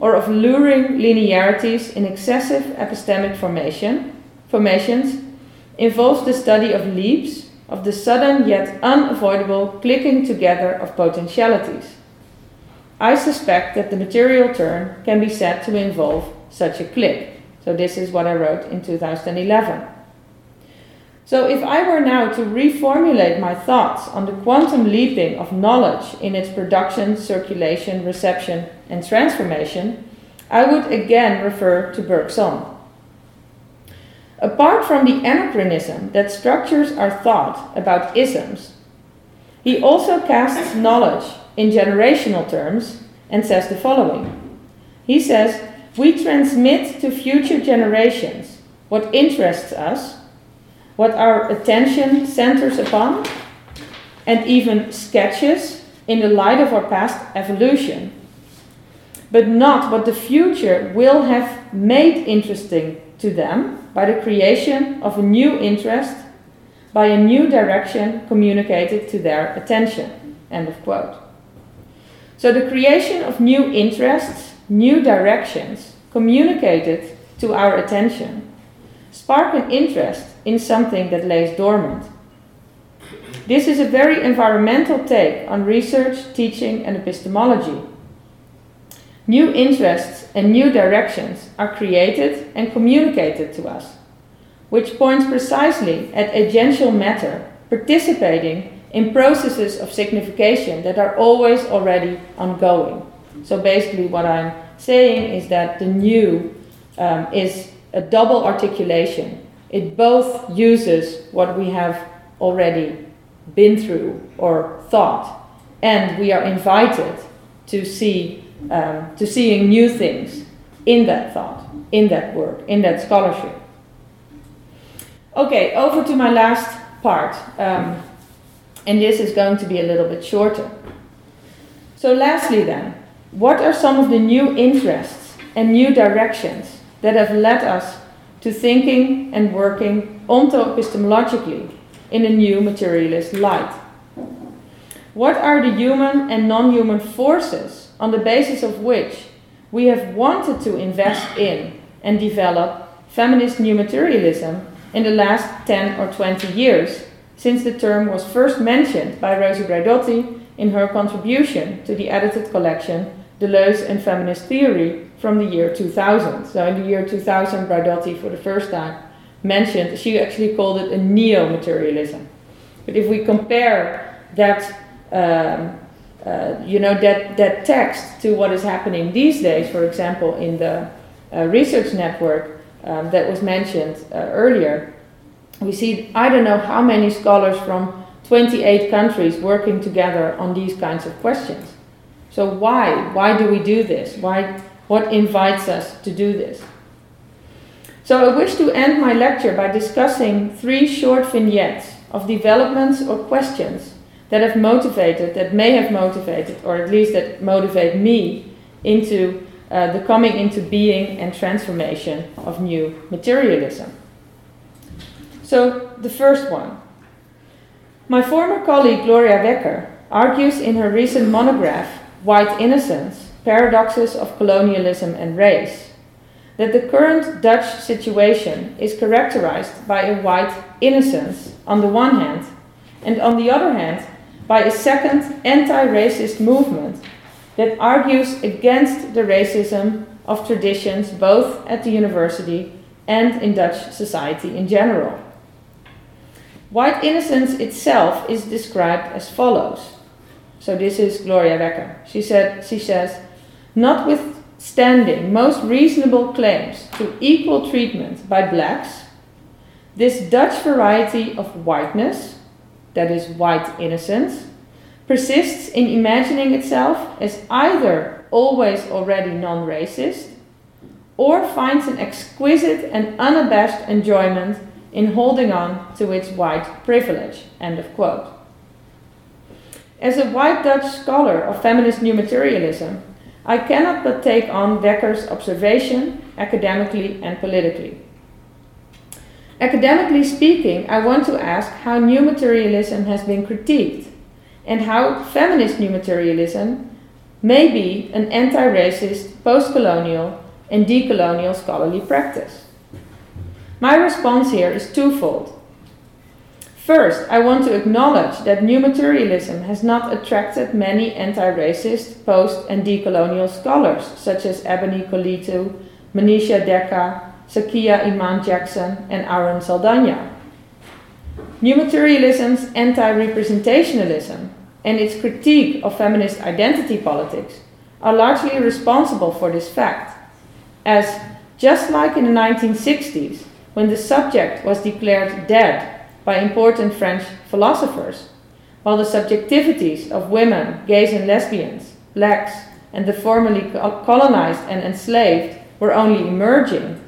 Speaker 3: or of luring linearities in excessive epistemic formation, formations, involves the study of leaps, of the sudden yet unavoidable clicking together of potentialities. I suspect that the material turn can be said to involve such a click. So, this is what I wrote in 2011. So, if I were now to reformulate my thoughts on the quantum leaping of knowledge in its production, circulation, reception, and transformation, I would again refer to Bergson. Apart from the anachronism that structures our thought about isms, he also casts knowledge in generational terms and says the following. He says, We transmit to future generations what interests us, what our attention centers upon, and even sketches in the light of our past evolution, but not what the future will have made interesting to them by the creation of a new interest, by a new direction communicated to their attention. End of quote. So the creation of new interests, new directions, communicated to our attention, spark an interest in something that lays dormant. This is a very environmental take on research, teaching, and epistemology. New interests and new directions are created and communicated to us, which points precisely at agential matter participating in processes of signification that are always already ongoing. So basically, what I'm saying is that the new um, is a double articulation. It both uses what we have already been through or thought, and we are invited to see um, to seeing new things in that thought, in that work, in that scholarship. Okay, over to my last part. Um, and this is going to be a little bit shorter. So, lastly, then, what are some of the new interests and new directions that have led us to thinking and working onto-epistemologically in a new materialist light? What are the human and non human forces on the basis of which we have wanted to invest in and develop feminist new materialism in the last 10 or 20 years since the term was first mentioned by Rosi Braidotti in her contribution to the edited collection Deleuze and Feminist Theory from the year 2000. So, in the year 2000, Braidotti, for the first time, mentioned, she actually called it a neo materialism. But if we compare that, um, uh, you know, that, that text to what is happening these days, for example, in the uh, research network um, that was mentioned uh, earlier, we see I don't know how many scholars from 28 countries working together on these kinds of questions. So why? Why do we do this? Why what invites us to do this? So I wish to end my lecture by discussing three short vignettes of developments or questions that have motivated, that may have motivated, or at least that motivate me into uh, the coming into being and transformation of new materialism. So, the first one. My former colleague Gloria Wekker argues in her recent monograph, White Innocence Paradoxes of Colonialism and Race, that the current Dutch situation is characterized by a white innocence on the one hand, and on the other hand, by a second anti racist movement that argues against the racism of traditions both at the university and in Dutch society in general. White innocence itself is described as follows. So this is Gloria Wekker. She said she says, notwithstanding most reasonable claims to equal treatment by blacks, this Dutch variety of whiteness, that is white innocence, persists in imagining itself as either always already non-racist or finds an exquisite and unabashed enjoyment in holding on to its white privilege. End of quote. As a white Dutch scholar of feminist new materialism, I cannot but take on Wekker's observation academically and politically. Academically speaking, I want to ask how new materialism has been critiqued and how feminist new materialism may be an anti racist, post colonial, and decolonial scholarly practice. My response here is twofold. First, I want to acknowledge that new materialism has not attracted many anti racist, post and decolonial scholars such as Ebony Coletu, Maneesha Deckha, Zakiyyah Iman Jackson, and Arun Saldanha. New materialism's anti representationalism and its critique of feminist identity politics are largely responsible for this fact, as just like in the 1960s, when the subject was declared dead by important French philosophers, while the subjectivities of women, gays and lesbians, blacks, and the formerly colonized and enslaved were only emerging,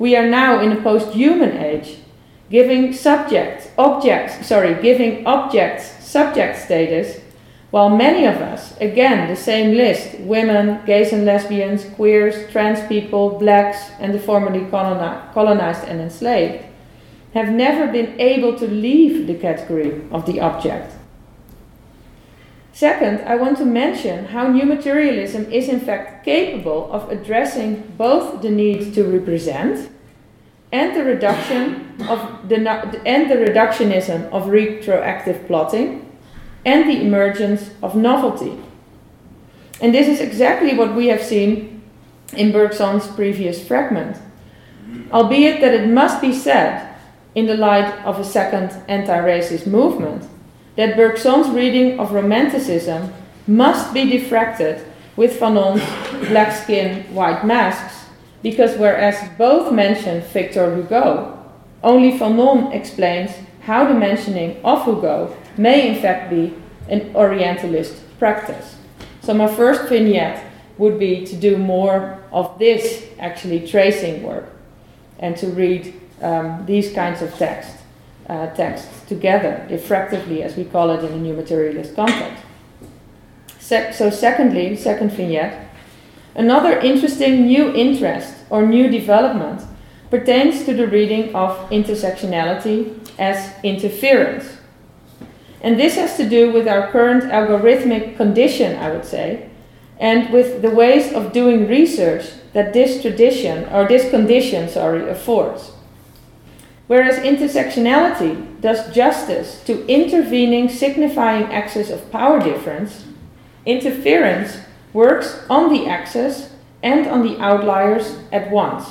Speaker 3: we are now in a post-human age, giving subjects, objects, sorry, giving objects subject status, while many of us, again the same list, women, gays and lesbians, queers, trans people, blacks, and the formerly colonized and enslaved, have never been able to leave the category of the object. Second, I want to mention how new materialism is in fact capable of addressing both the need to represent and the reduction of the and the reductionism of retroactive plotting and the emergence of novelty. And this is exactly what we have seen in Bergson's previous fragment. Albeit that it must be said in the light of a second anti racist movement, that Bergson's reading of Romanticism must be diffracted with Fanon's black skin, white masks, because whereas both mention Victor Hugo, only Fanon explains how the mentioning of Hugo may in fact be an Orientalist practice. So, my first vignette would be to do more of this actually tracing work and to read um, these kinds of text, uh, texts together, diffractively, as we call it in the new materialist context. So, secondly, second vignette, another interesting new interest or new development pertains to the reading of intersectionality as interference. And this has to do with our current algorithmic condition, I would say, and with the ways of doing research that this tradition, or this condition, sorry, affords. Whereas intersectionality does justice to intervening signifying axis of power difference, interference works on the axis and on the outliers at once.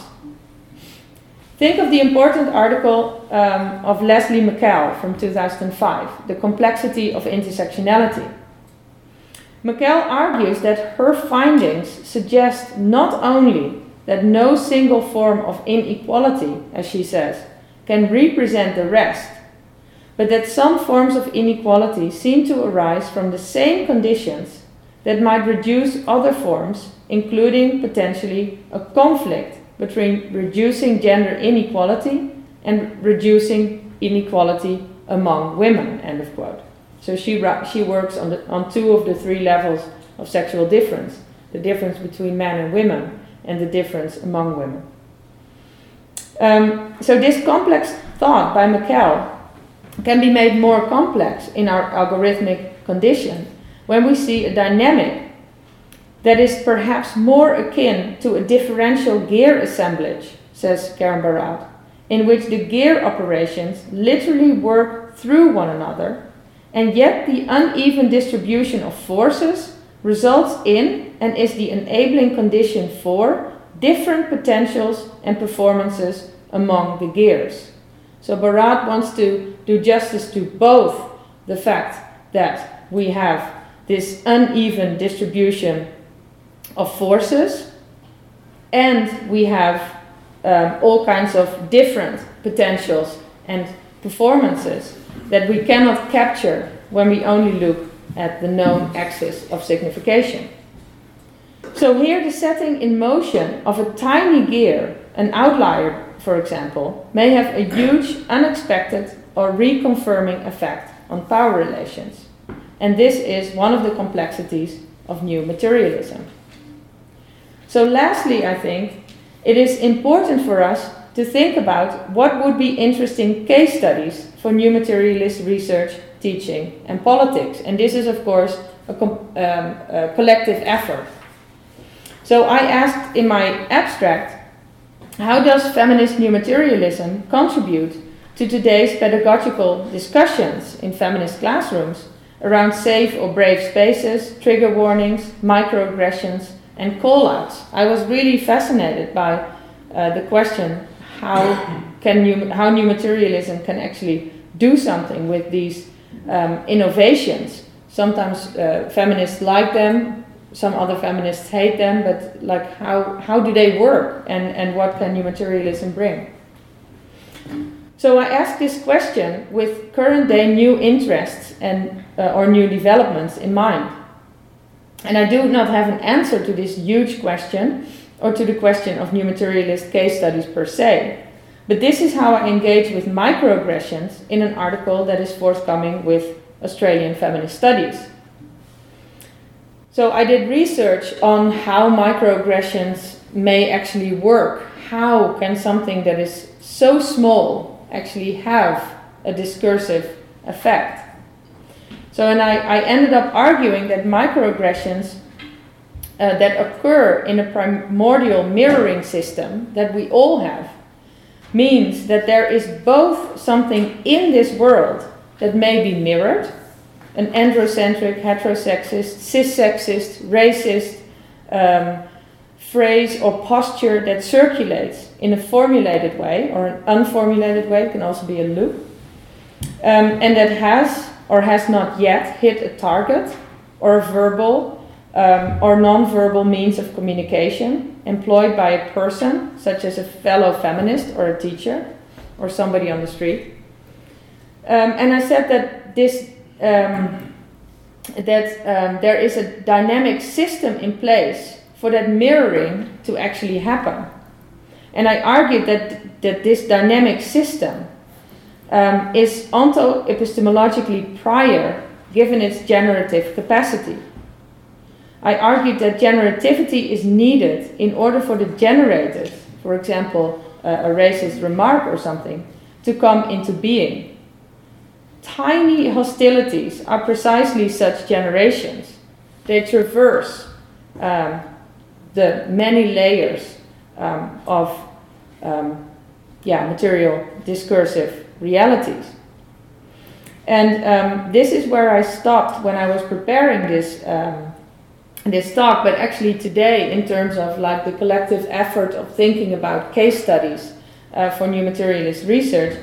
Speaker 3: Think of the important article um, of Leslie McCall from 2005, The Complexity of Intersectionality. McCall argues that her findings suggest not only that no single form of inequality, as she says, can represent the rest, but that some forms of inequality seem to arise from the same conditions that might reduce other forms, including potentially a conflict between reducing gender inequality and reducing inequality among women. End of quote. So she, she works on, the, on two of the three levels of sexual difference the difference between men and women, and the difference among women. Um, so this complex thought by McCall can be made more complex in our algorithmic condition when we see a dynamic that is perhaps more akin to a differential gear assemblage, says Karen Barad, in which the gear operations literally work through one another, and yet the uneven distribution of forces results in and is the enabling condition for different potentials and performances among the gears. So Barad wants to do justice to both the fact that we have this uneven distribution of forces and we have um, all kinds of different potentials and performances that we cannot capture when we only look at the known axis of signification. So here the setting in motion of a tiny gear, an outlier for example, may have a huge, unexpected, or reconfirming effect on power relations. And this is one of the complexities of new materialism. So, lastly, I think it is important for us to think about what would be interesting case studies for new materialist research, teaching, and politics. And this is, of course, a, um, a collective effort. So I asked in my abstract, how does feminist new materialism contribute to today's pedagogical discussions in feminist classrooms around safe or brave spaces, trigger warnings, microaggressions, and call-outs? I was really fascinated by uh, the question how can new, how new materialism can actually do something with these um, innovations. Sometimes uh, feminists like them, some other feminists hate them, but like how, how do they work and, and what can new materialism bring? So I ask this question with current day new interests and uh, or new developments in mind. And I do not have an answer to this huge question or to the question of new materialist case studies per se. But this is how I engage with microaggressions in an article that is forthcoming with Australian Feminist Studies. So I did research on how microaggressions may actually work. How can something that is so small actually have a discursive effect? So, and I, I ended up arguing that microaggressions uh, that occur in a primordial mirroring system that we all have means that there is both something in this world that may be mirrored an androcentric, heterosexist, cissexist, racist um, phrase or posture that circulates in a formulated way or an unformulated way, it can also be a loop, um, and that has or has not yet hit a target or a verbal um, or non-verbal means of communication employed by a person, such as a fellow feminist or a teacher or somebody on the street. Um, and I said that this um, that um, there is a dynamic system in place for that mirroring to actually happen. And I argued that, that this dynamic system um, is onto-epistemologically prior given its generative capacity. I argued that generativity is needed in order for the generated, for example, uh, a racist remark or something, to come into being. Tiny hostilities are precisely such generations. They traverse um, the many layers um, of um, yeah, material discursive realities. And um, this is where I stopped when I was preparing this um, this talk, but actually today, in terms of like the collective effort of thinking about case studies uh, for new materialist research,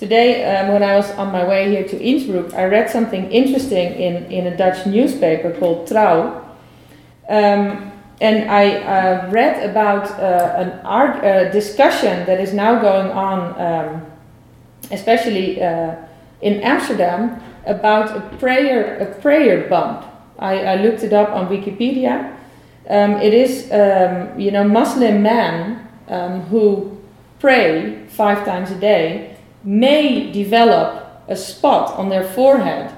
Speaker 3: today um, when I was on my way here to Innsbruck, I read something interesting in, in a Dutch newspaper called Trouw. Um, and I uh, read about uh, an art uh, discussion that is now going on, um, especially uh, in Amsterdam, about a prayer a prayer bump. I, I looked it up on Wikipedia. Um, it is, um, you know, Muslim men um, who pray five times a day may develop a spot on their forehead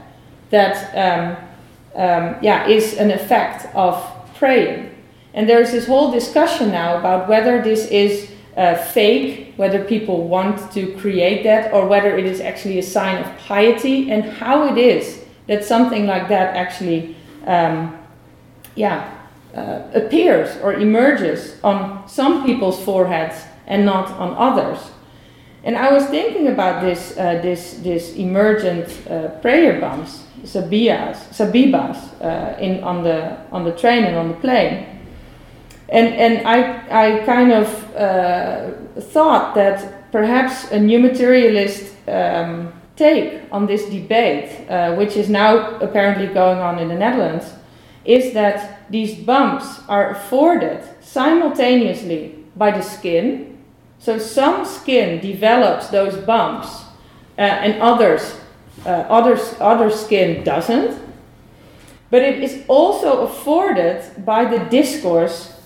Speaker 3: that, um, um, yeah, is an effect of praying. And there's this whole discussion now about whether this is uh, fake, whether people want to create that, or whether it is actually a sign of piety, and how it is that something like that actually um, yeah, uh, appears or emerges on some people's foreheads and not on others. And I was thinking about this, uh, this, this emergent uh, prayer bumps, sabiyas, sabibas, uh, in, on, the, on the train and on the plane. And, and I, I kind of uh, thought that perhaps a new materialist um, take on this debate, uh, which is now apparently going on in the Netherlands, is that these bumps are afforded simultaneously by the skin. So some skin develops those bumps, uh, and others, uh, others, other skin doesn't. But it is also afforded by the discourse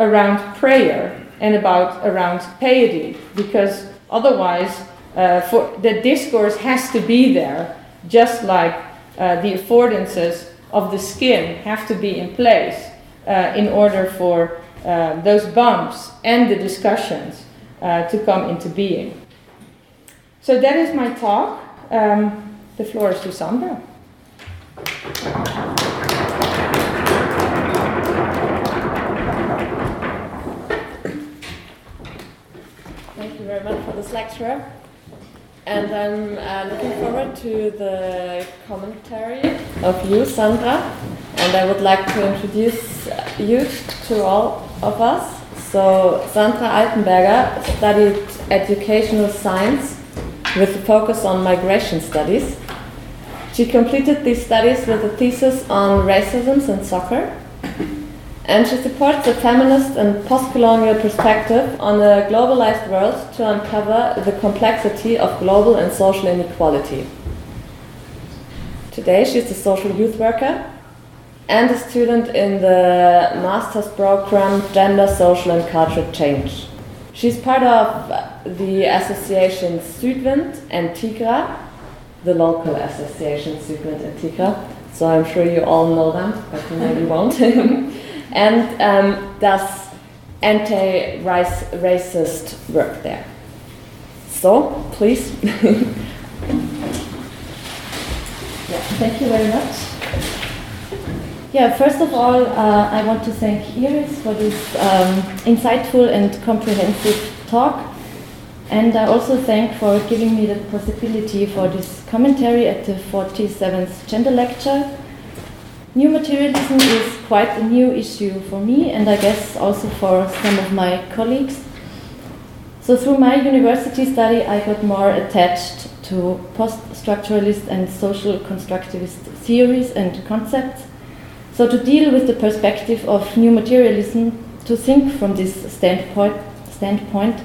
Speaker 3: around prayer and about around piety, because otherwise uh, for the discourse has to be there, just like uh, the affordances of the skin have to be in place uh, in order for uh, those bumps and the discussions uh, to come into being. So that is my talk. Um, the floor is to Sandra.
Speaker 2: Thank you very much for this lecture. And I'm uh, looking forward to the commentary of you, Sandra. And I would like to introduce you to all of us. So, Sandra Altenberger studied educational science with a focus on migration studies. She completed these studies with a thesis on racism in soccer and she supports a feminist and postcolonial perspective on a globalized world to uncover the complexity of global and social inequality. Today, she's a social youth worker and a student in the master's program Gender, Social and Cultural Change. She's part of the association Südwind and Tigra, the local association Südwind and Tigra, so I'm sure you all know them, but you maybe won't. and um, does anti-racist work there. So, please.
Speaker 4: yeah, thank you very much. Yeah, first of all, uh, I want to thank Iris for this um, insightful and comprehensive talk. And I also thank for giving me the possibility for this commentary at the 47th Gender Lecture. New materialism is quite a new issue for me, and I guess also for some of my colleagues. So, through my university study, I got more attached to post structuralist and social constructivist theories and concepts. So, to deal with the perspective of new materialism, to think from this standpoint, standpoint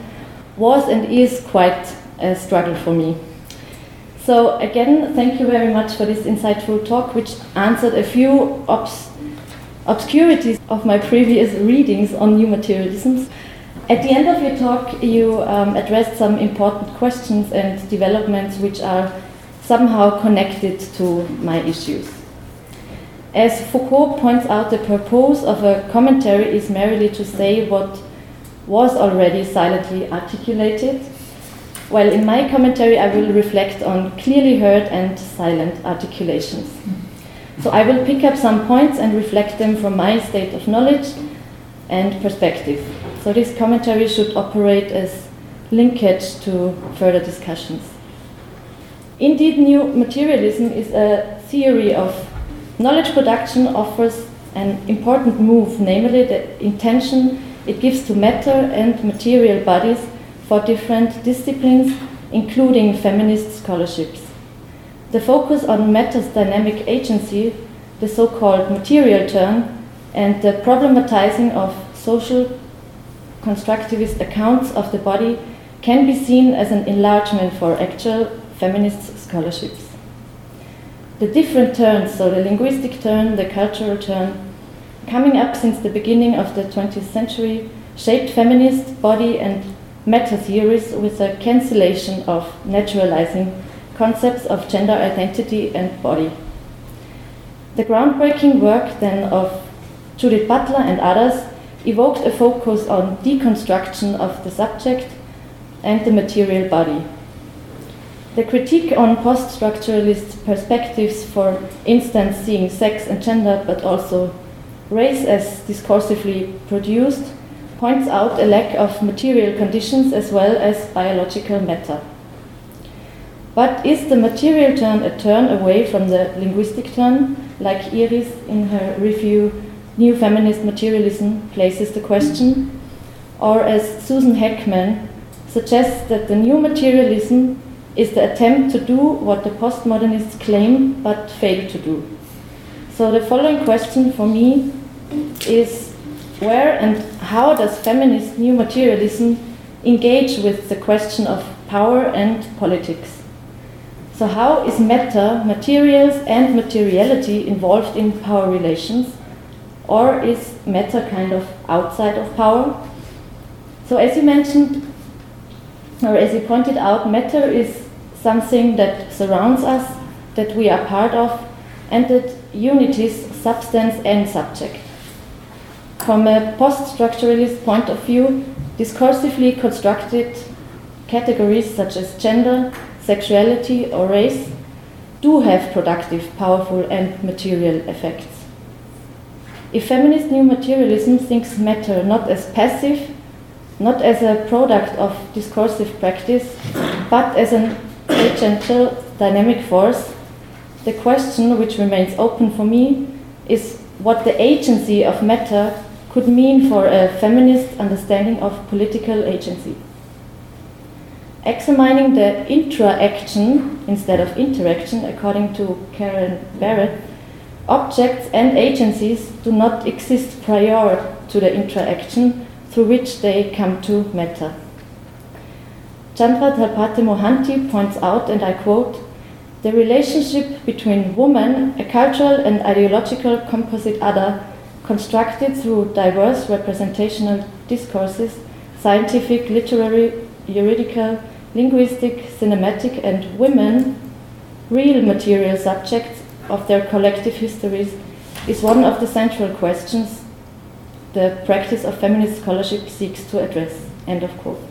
Speaker 4: was and is quite a struggle for me. So, again, thank you very much for this insightful talk, which answered a few obs- obscurities of my previous readings on new materialisms. At the end of your talk, you um, addressed some important questions and developments which are somehow connected to my issues. As Foucault points out, the purpose of a commentary is merely to say what was already silently articulated while in my commentary, I will reflect on clearly heard and silent articulations. So I will pick up some points and reflect them from my state of knowledge and perspective. So this commentary should operate as linkage to further discussions. Indeed, new materialism is a theory of knowledge production offers an important move, namely the intention it gives to matter and material bodies for different disciplines, including feminist scholarships. The focus on matter's dynamic agency, the so called material turn, and the problematizing of social constructivist accounts of the body can be seen as an enlargement for actual feminist scholarships. The different turns, so the linguistic turn, the cultural turn, coming up since the beginning of the 20th century, shaped feminist body and meta theories with a cancellation of naturalizing concepts of gender identity and body. The groundbreaking work then of Judith Butler and others evoked a focus on deconstruction of the subject and the material body. The critique on post structuralist perspectives, for instance, seeing sex and gender, but also race as discursively produced, points out a lack of material conditions as well as biological matter. But is the material turn a turn away from the linguistic turn, like Iris in her review New Feminist Materialism places the question? Or as Susan Hekman suggests that the new materialism is the attempt to do what the postmodernists claim but fail to do. So the following question for me is where and how does feminist new materialism engage with the question of power and politics? So, how is matter, materials, and materiality involved in power relations? Or is matter kind of outside of power? So, as you mentioned, or as you pointed out, matter is something that surrounds us, that we are part of, and that unities substance and subject. from a post structuralist point of view, discursively constructed categories such as gender, sexuality, or race do have productive, powerful, and material effects. If feminist new materialism thinks matter not as passive, not as a product of discursive practice, but as an agential dynamic force, the question which remains open for me is what the agency of matter could mean for a feminist understanding of political agency. Examining the intra-action instead of interaction, according to Karen Barad, objects and agencies do not exist prior to the interaction through which they come to matter. Chandra Talpade Mohanty points out, and I quote, the relationship between woman, a cultural and ideological composite other, constructed through diverse representational discourses, scientific, literary, juridical, linguistic, cinematic, and women, real material subjects of their collective histories, is one of the central questions the practice of feminist scholarship seeks to address. End of quote.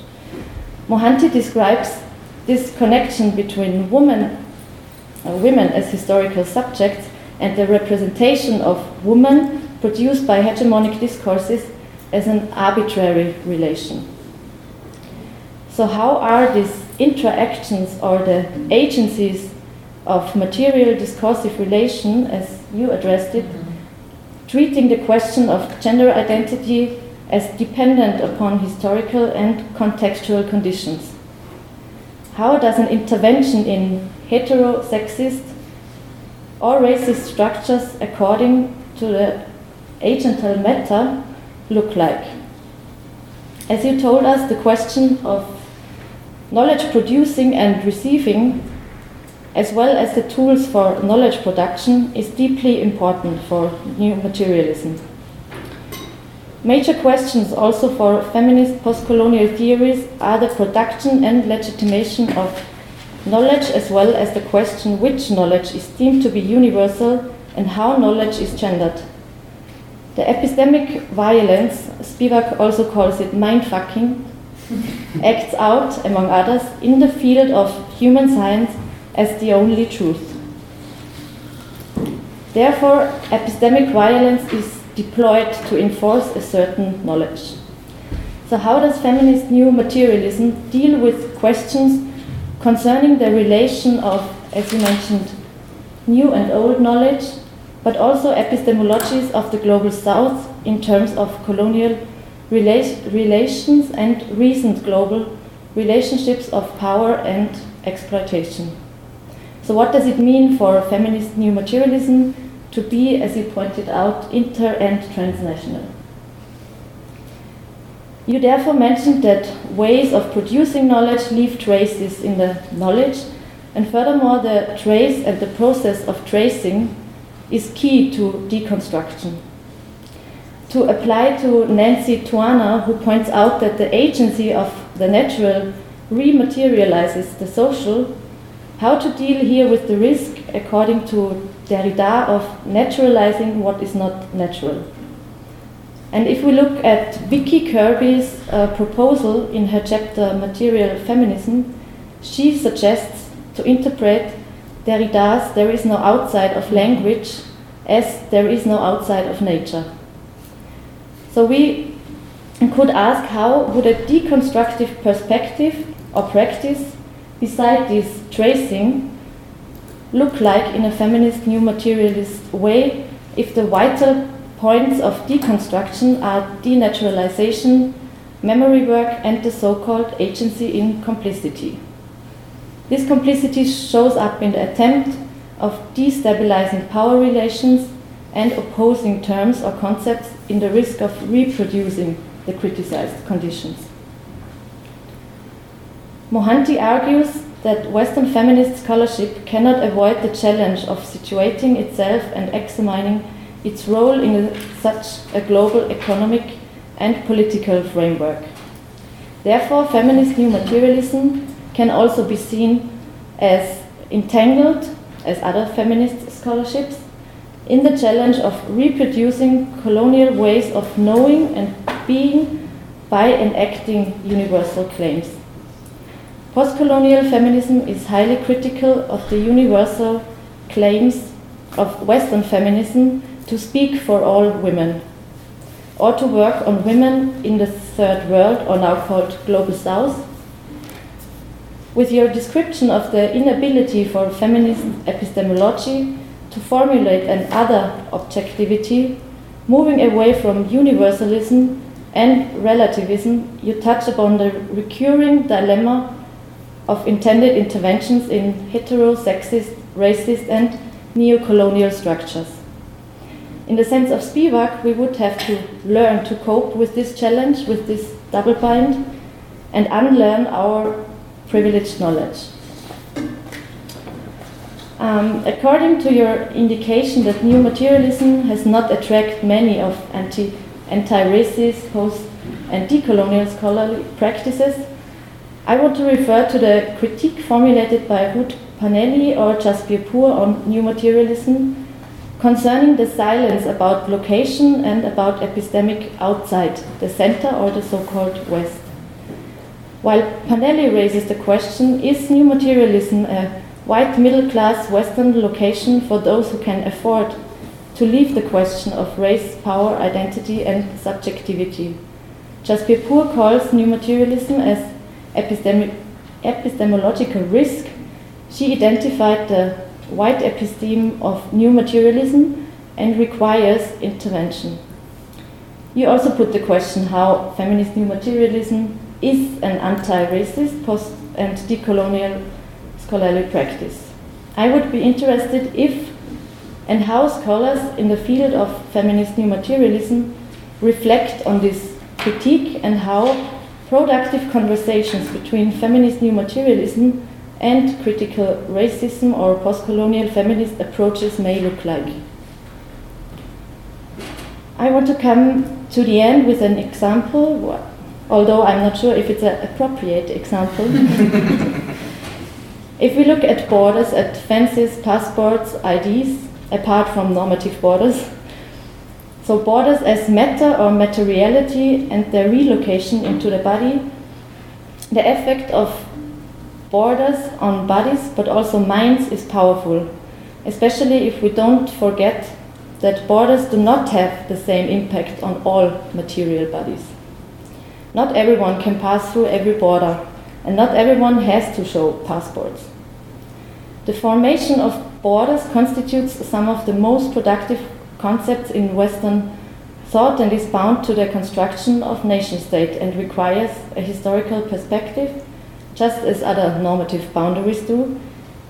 Speaker 4: Mohanty describes this connection between woman, uh, women as historical subjects and the representation of women produced by hegemonic discourses as an arbitrary relation. So, how are these interactions or the agencies of material discursive relation, as you addressed it, treating the question of gender identity as dependent upon historical and contextual conditions? How does an intervention in heterosexist or racist structures according to the agential matter look like? As you told us, the question of knowledge producing and receiving, as well as the tools for knowledge production, is deeply important for new materialism. Major questions also for feminist postcolonial theories are the production and legitimation of knowledge, as well as the question which knowledge is deemed to be universal and how knowledge is gendered. The epistemic violence, Spivak also calls it mindfucking, acts out, among others, in the field of human science as the only truth. Therefore, epistemic violence is deployed to enforce a certain knowledge. So, how does feminist new materialism deal with questions concerning the relation of, as you mentioned, new and old knowledge, but also epistemologies of the global south in terms of colonial rela- relations and recent global relationships of power and exploitation. So, what does it mean for feminist new materialism to be, as you pointed out, inter and transnational? You therefore mentioned that ways of producing knowledge leave traces in the knowledge, and furthermore, the trace and the process of tracing is key to deconstruction to apply to Nancy Tuana, who points out that the agency of the natural rematerializes the social, how to deal here with the risk, according to Derrida, of naturalizing what is not natural. And if we look at Vicki Kirby's uh, proposal in her chapter Material Feminism, she suggests to interpret Derrida's There is no outside of language as there is no outside of nature. So we could ask how would a deconstructive perspective or practice beside this tracing look like in a feminist new materialist way if the vital points of deconstruction are denaturalization, memory work, and the so called agency in complicity. This complicity shows up in the attempt of destabilizing power relations and opposing terms or concepts in the risk of reproducing the criticized conditions. Mohanty argues that Western feminist scholarship cannot avoid the challenge of situating itself and examining its role in a, such a global economic and political framework. Therefore, feminist new materialism can also be seen as entangled, as other feminist scholarships, in the challenge of reproducing colonial ways of knowing and being by enacting universal claims. Postcolonial feminism is highly critical of the universal claims of Western feminism to speak for all women, or to work on women in the third world, or now called Global South. With your description of the inability for feminist epistemology to formulate an other objectivity, moving away from universalism and relativism, you touch upon the recurring dilemma of intended interventions in heterosexist, racist, and neo-colonial structures. In the sense of Spivak, we would have to learn to cope with this challenge, with this double bind, and unlearn our privileged knowledge. Um, according to your indication that new materialism has not attracted many of anti anti-racist, post and decolonial scholarly practices, I want to refer to the critique formulated by Ruth Panelli or Jasbir Puar on new materialism concerning the silence about location and about epistemic outside the center or the so-called West. While Panelli raises the question, is new materialism a white middle class Western location for those who can afford to leave the question of race, power, identity, and subjectivity. Jasbir Puar calls new materialism as epistemi- epistemological risk. She identified the white episteme of new materialism and requires intervention. You also put the question how feminist new materialism is an anti racist, post and decolonial scholarly practice. I would be interested if and how scholars in the field of feminist new materialism reflect on this critique and how productive conversations between feminist new materialism and critical racism or postcolonial feminist approaches may look like. I want to come to the end with an example, although I'm not sure if it's an appropriate example. if we look at borders, at fences, passports, IDs, apart from normative borders, so borders as matter or materiality and their relocation into the body, the effect of borders on bodies but also minds is powerful, especially if we don't forget that borders do not have the same impact on all material bodies. Not everyone can pass through every border, and not everyone has to show passports. The formation of borders constitutes some of the most productive concepts in Western thought and is bound to the construction of nation state and requires a historical perspective, just as other normative boundaries do,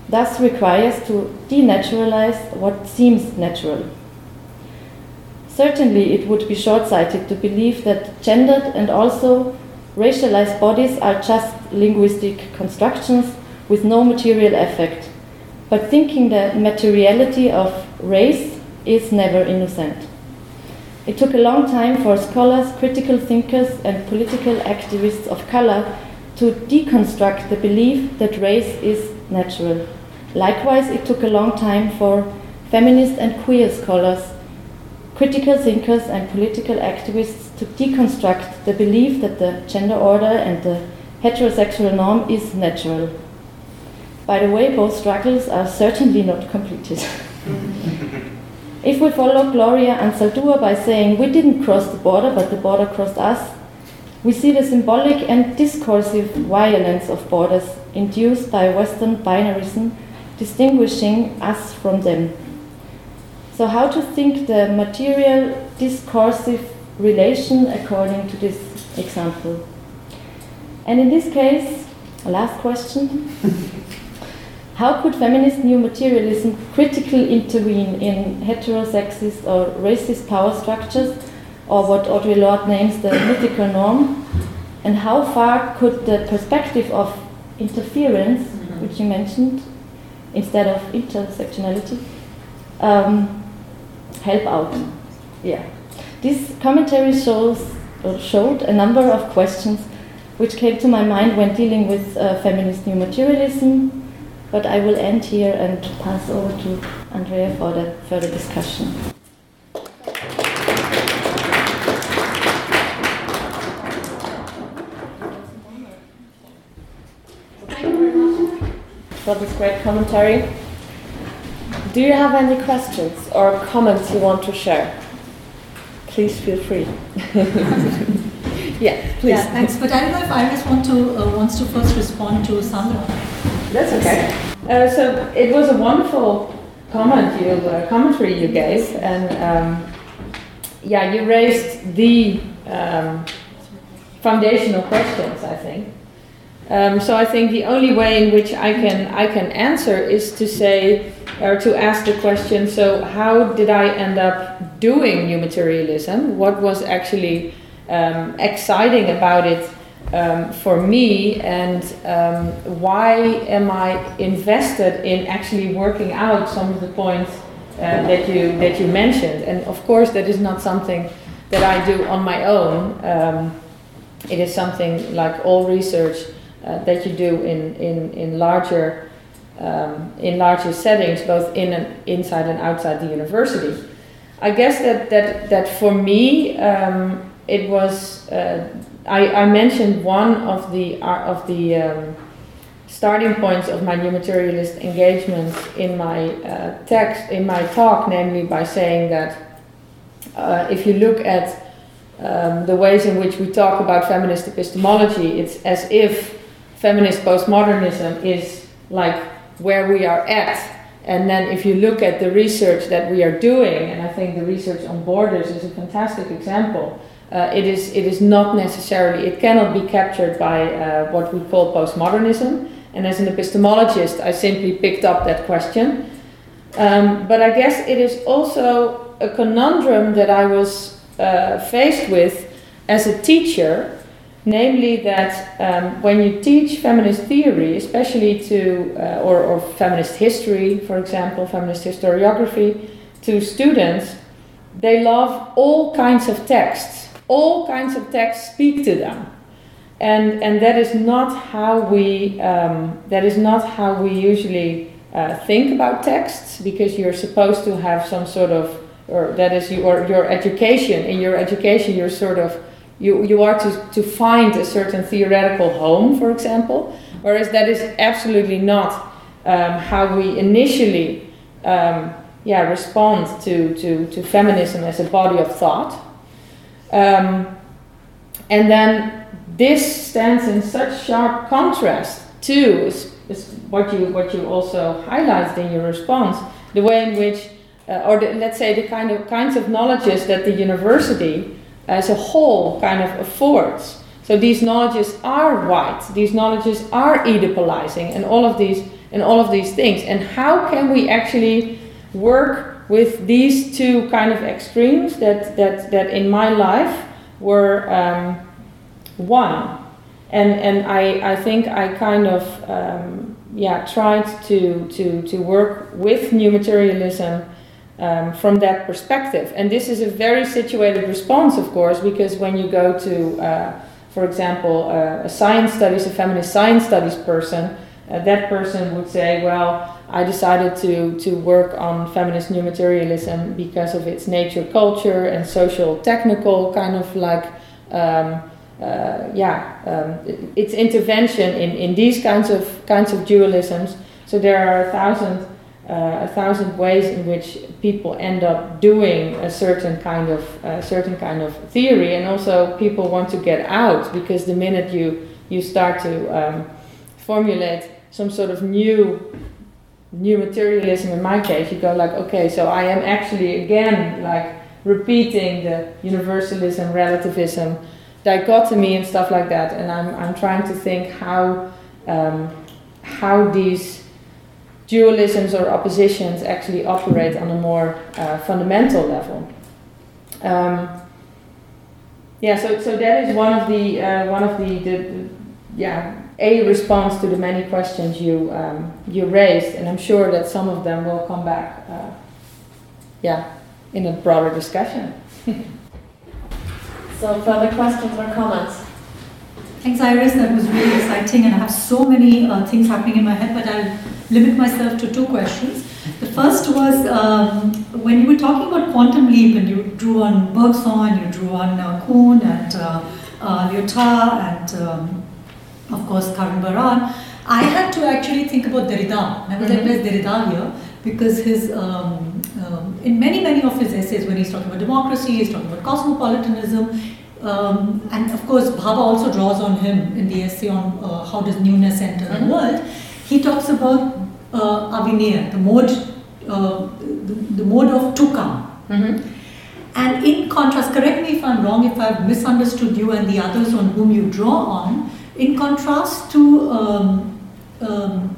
Speaker 4: thus requires to denaturalize what seems natural. Certainly, it would be short sighted to believe that gendered and also racialized bodies are just linguistic constructions with no material effect, but thinking the materiality of race is never innocent. It took a long time for scholars, critical thinkers, and political activists of color to deconstruct the belief that race is natural. Likewise, it took a long time for feminist and queer scholars critical thinkers and political activists to deconstruct the belief that the gender order and the heterosexual norm is natural. By the way, both struggles are certainly not completed. if we follow Gloria Anzaldúa by saying we didn't cross the border, but the border crossed us, we see the symbolic and discursive violence of borders induced by Western binarism, distinguishing us from them. So, how to think the material discursive relation according to this example? And in this case, a last question How could feminist new materialism critically intervene in heterosexist or racist power structures, or what Audre Lorde names the mythical norm? And how far could the perspective of interference, which you mentioned, instead of intersectionality, um, help out. Yeah. This commentary shows or showed a number of questions which came to my mind when dealing with uh, feminist new materialism, but I will end here and pass over to Andrea for the further discussion.
Speaker 2: for this great commentary. Do you have any questions or comments you want to share? Please feel free. yeah, please.
Speaker 1: Yeah, thanks. But I don't know if Iris want to, uh, wants to first respond to Sandra.
Speaker 3: That's okay. Uh, so it was a wonderful comment you uh, commentary you gave, and um, yeah, you raised the um, foundational questions. I think. Um, so I think the only way in which I can I can answer is to say or to ask the question. So how did I end up doing new materialism? What was actually um, exciting about it um, for me, and um, why am I invested in actually working out some of the points uh, that you that you mentioned? And of course, that is not something that I do on my own. Um, it is something like all research uh, that you do in, in, in larger um, in larger settings, both in and inside and outside the university. I guess that that, that for me um, it was uh, I, I mentioned one of the uh, of the um, starting points of my new materialist engagement in my uh, text in my talk, namely by saying that uh, if you look at um, the ways in which we talk about feminist epistemology, it's as if feminist postmodernism is like where we are at. And then if you look at the research that we are doing, and I think the research on borders is a fantastic example, uh, it, is, it is not necessarily, it cannot be captured by uh, what we call postmodernism. And as an epistemologist, I simply picked up that question. Um, but I guess it is also a conundrum that I was uh, faced with as a teacher namely that um, when you teach feminist theory, especially to, uh, or, or feminist history, for example, feminist historiography, to students, they love all kinds of texts. All kinds of texts speak to them. And, and that is not how we um, that is not how we usually uh, think about texts because you're supposed to have some sort of or that is your your education in your education you're sort of you, you are to, to find a certain theoretical home, for example, whereas that is absolutely not um, how we initially um, yeah, respond to, to, to feminism as a body of thought. Um, and then this stands in such sharp contrast to is, is what, you, what you also highlighted in your response, the way in which, uh, or the, let's say the kind of kinds of knowledges that the university as a whole kind of affords. So these knowledges are white, these knowledges are Oedipalizing, and all of these and all of these things. And how can we actually work with these two kind of extremes that that that in my life were um, one? And and I I think I kind of um, yeah tried to to to work with new materialism um, from that perspective. And this is a very situated response, of course, because when you go to, uh, for example, uh, a science studies, a feminist science studies person, uh, that person would say, well, I decided to, to work on feminist new materialism because of its nature, culture, and social technical kind of like, um, uh, yeah, um, its intervention in, in these kinds of kinds of dualisms. So there are a thousand uh, a thousand ways in which people end up doing a certain kind of a certain kind of theory, and also people want to get out because the minute you you start to um, formulate some sort of new new materialism, in my case, you go like, okay, so I am actually again like repeating the universalism, relativism, dichotomy, and stuff like that, and I'm I'm trying to think how um, how these dualisms or oppositions actually operate on a more uh, fundamental level. Um, yeah, so, so that is one of the uh, one of the, the, the, yeah a response to the many questions you um, you raised, and I'm sure that some of them will come back. Uh, yeah, in a broader discussion.
Speaker 2: so, further questions or comments?
Speaker 1: Thanks, Iris. That was really exciting, and I have so many uh, things happening in my head, but I'll limit myself to two questions. The first was um, when you were talking about quantum leap and you drew on Bergson, you drew on uh, Kuhn and uh, uh, Lyotard and um, of course Karen Barad. I had to actually think about Derrida. I was like, where's Derrida here? Because his, um, um, in many, many of his essays, when he's talking about democracy, he's talking about cosmopolitanism, um, and of course, Bhabha also draws on him in the essay on uh, how does newness enter the world. He talks about uh, à venir, the mode, uh, the, the mode of to come. And in contrast, correct me if I'm wrong, if I've misunderstood you and the others on whom you draw on, in contrast to um, um,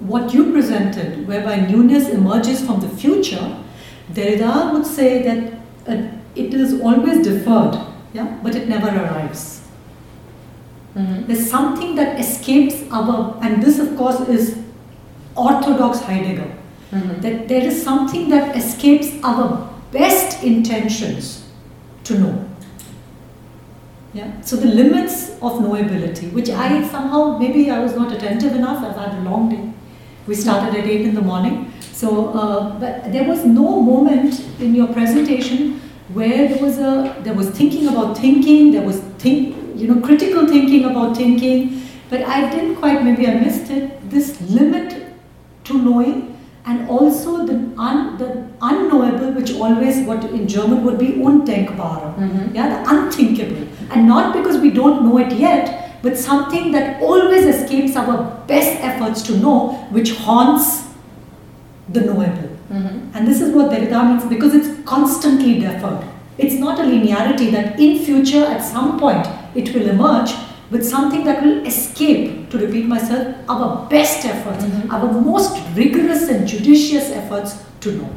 Speaker 1: what you presented, whereby newness emerges from the future, Derrida would say that uh, it is always deferred, yeah, but it never arrives. There's something that escapes our, and this of course is orthodox Heidegger, that there is something that escapes our best intentions to know. Yeah. So the limits of knowability, which I mm-hmm. somehow maybe I was not attentive enough. I've had a long day. We mm-hmm. started at eight in the morning. So, uh, but there was no moment in your presentation where there was a there was thinking about thinking. There was think you know critical thinking about thinking. But I didn't quite. Maybe I missed it. This limit to knowing and also the, un, the unknowable, which always what in German would be undenkbare, mm-hmm. yeah, the unthinkable, and not because we don't know it yet, but something that always escapes our best efforts to know, which haunts the knowable. Mm-hmm. And this is what Derrida means because it's constantly deferred. It's not a linearity that in future at some point it will emerge with something that will escape, to repeat myself, our best efforts, mm-hmm. our most rigorous and judicious efforts to know.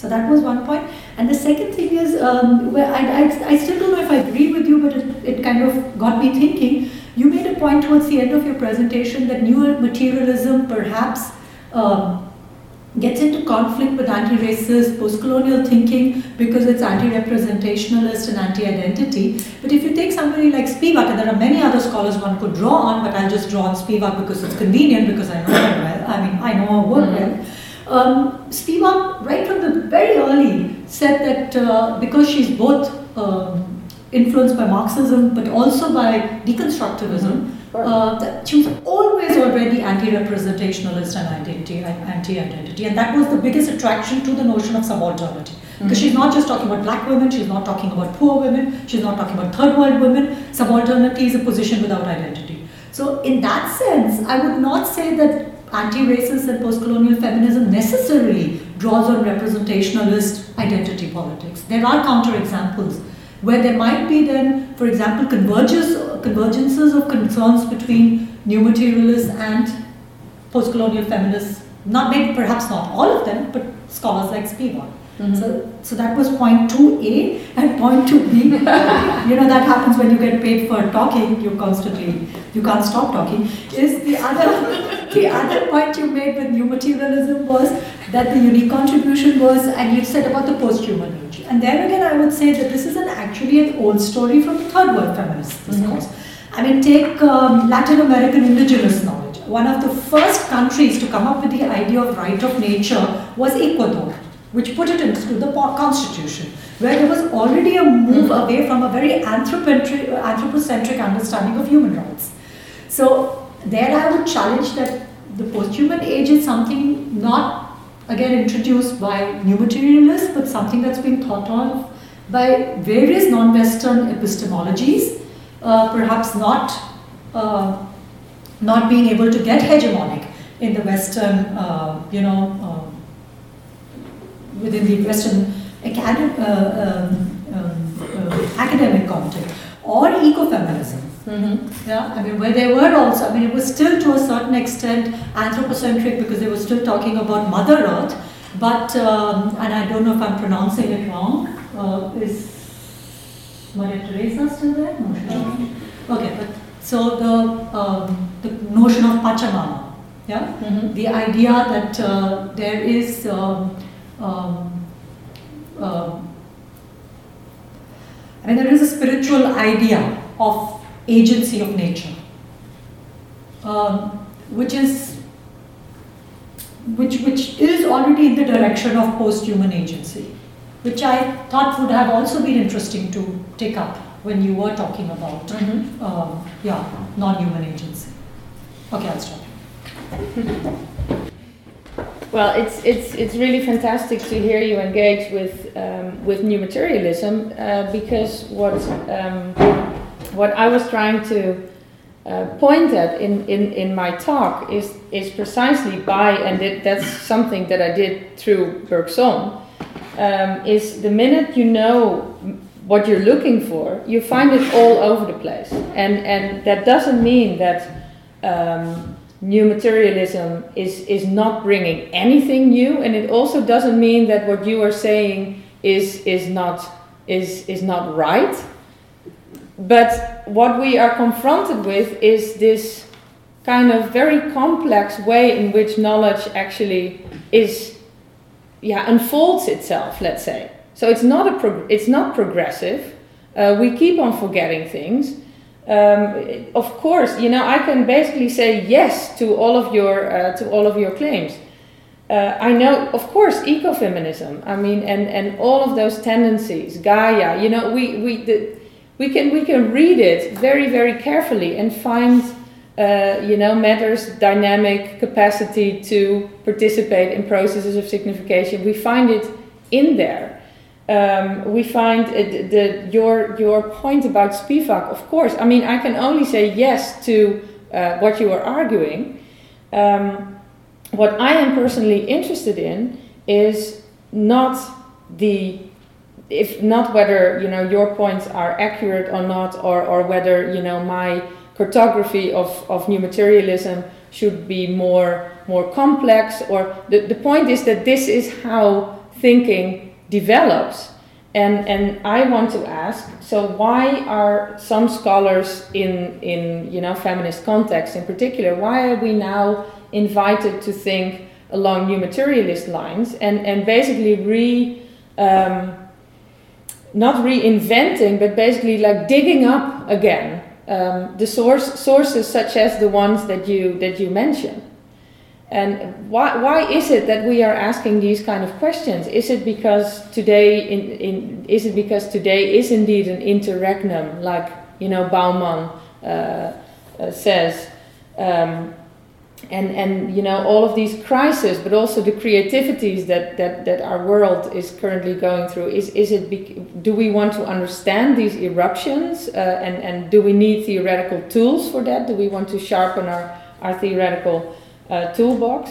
Speaker 1: So that was one point. And the second thing is, um, where I, I, I still don't know if I agree with you, but it, it kind of got me thinking. You made a point towards the end of your presentation that new materialism perhaps um, gets into conflict with anti-racist, post-colonial thinking because it's anti-representationalist and anti-identity. But if you take somebody like Spivak, and there are many other scholars one could draw on, but I'll just draw on Spivak because it's convenient, because I know her well. I mean, I know her work well. Um, Spivak, right from the very early, said that uh, because she's both um, influenced by Marxism but also by deconstructivism, uh, that she was always already anti-representationalist and identity, anti-identity, and that was the biggest attraction to the notion of subalternity. Because she's not just talking about black women, she's not talking about poor women, she's not talking about third world women. Subalternity is a position without identity. So, in that sense, I would not say that anti-racist and post-colonial feminism necessarily draws on representationalist identity politics. There are counterexamples where there might be then, for example, converges, convergences of concerns between new materialists and post-colonial feminists. Not maybe, perhaps not all of them, but scholars like Spivak. Mm-hmm. So, so that was point 2A and point 2B. you know, that happens when you get paid for talking, you're constantly, you can't stop talking. Is the other, the other point you made with new materialism was that the unique contribution was, and you said about the post-human age. And there again, I would say that this is an actually an old story from the third world feminist discourse. I mean, take um, Latin American indigenous knowledge. One of the first countries to come up with the idea of right of nature was Ecuador which put it into the constitution, where there was already a move away from a very anthropocentric understanding of human rights. So there I would challenge that the post-human age is something not again introduced by new materialists, but something that's been thought of by various non-Western epistemologies, uh, perhaps not uh, not being able to get hegemonic in the Western, uh, you know, uh, within the Western academic, uh, um, um, uh, academic context, or ecofeminism. Yeah, I mean, where they were also, I mean, it was still to a certain extent anthropocentric because they were still talking about Mother Earth, but, um, and I don't know if I'm pronouncing it wrong, uh, is Maria Teresa still there? No, not. Okay, but so the, um, the notion of Pachamama, yeah, the idea that uh, there is um, um, um, I mean, there is a spiritual idea of agency of nature, um, which is which, which is already in the direction of post-human agency, which I thought would have also been interesting to take up when you were talking about,
Speaker 3: Mhm.
Speaker 1: um, yeah, non-human agency. Okay, I'll stop.
Speaker 3: Well, it's it's it's really fantastic to hear you engage with um, with new materialism uh, because what um, what I was trying to uh, point at in, in, in my talk is is precisely by and it, that's something that I did through Bergson um, is the minute you know what you're looking for, you find it all over the place, and and that doesn't mean that. Um, new materialism is is not bringing anything new and it also doesn't mean that what you are saying is is not is is not right but what we are confronted with is this kind of very complex way in which knowledge actually is yeah unfolds itself let's say so it's not a prog- it's not progressive uh, we keep on forgetting things um, of course, you know, I can basically say yes to all of your uh, to all of your claims. Uh, I know, of course, ecofeminism. I mean, and, and all of those tendencies, Gaia. You know, we we the, we can we can read it very very carefully and find, uh, you know, matters dynamic capacity to participate in processes of signification. We find it in there um, we find it, the, your, your point about Spivak, of course, I mean, I can only say yes to uh, what you are arguing. Um, what I am personally interested in is not the if not whether you know your points are accurate or not or, or whether you know my cartography of, of new materialism should be more more complex or the, the point is that this is how thinking develops. And, and I want to ask, so why are some scholars in, in you know, feminist context in particular, why are we now invited to think along new materialist lines and, and basically re, um, not reinventing, but basically like digging up again um, the source, sources such as the ones that you, that you mentioned? And why, why is it that we are asking these kind of questions? Is it because today in, in is it because today is indeed an interregnum, like you know Bauman uh, uh, says, um, and and you know all of these crises, but also the creativities that, that, that our world is currently going through. Is is it do we want to understand these eruptions, uh, and and do we need theoretical tools for that? Do we want to sharpen our our theoretical uh, toolbox.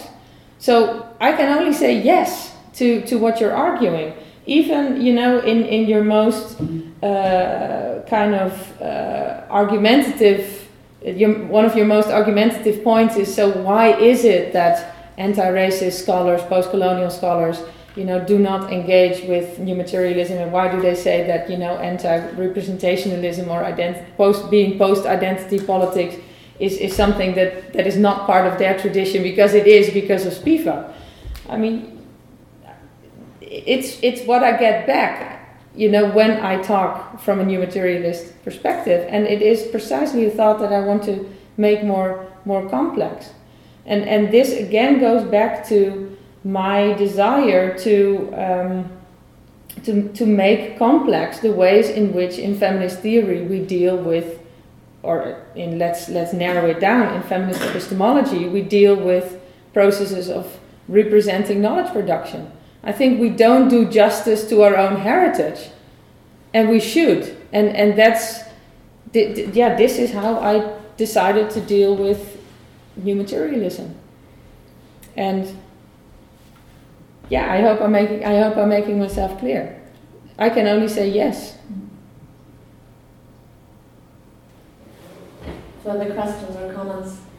Speaker 3: So I can only say yes to, to what you're arguing. Even, you know, in, in your most uh, kind of uh, argumentative, your, one of your most argumentative points is so why is it that anti-racist scholars, post-colonial scholars, you know, do not engage with new materialism, and why do they say that you know anti-representationalism or post being post-identity politics is, is something that, that is not part of their tradition because it is because of Spivak. I mean, it's, it's what I get back, you know, when I talk from a new materialist perspective. And it is precisely a thought that I want to make more, more complex. And, and this again goes back to my desire to, um, to, to make complex the ways in which in feminist theory we deal with or in let's let's narrow it down in feminist epistemology we deal with processes of representing knowledge production i think we don't do justice to our own heritage. And we should. And and that's yeah this is how i decided to deal with new materialism. And yeah i hope i'm making i hope i'm making myself clear. I can only say yes.
Speaker 2: So Further questions or comments?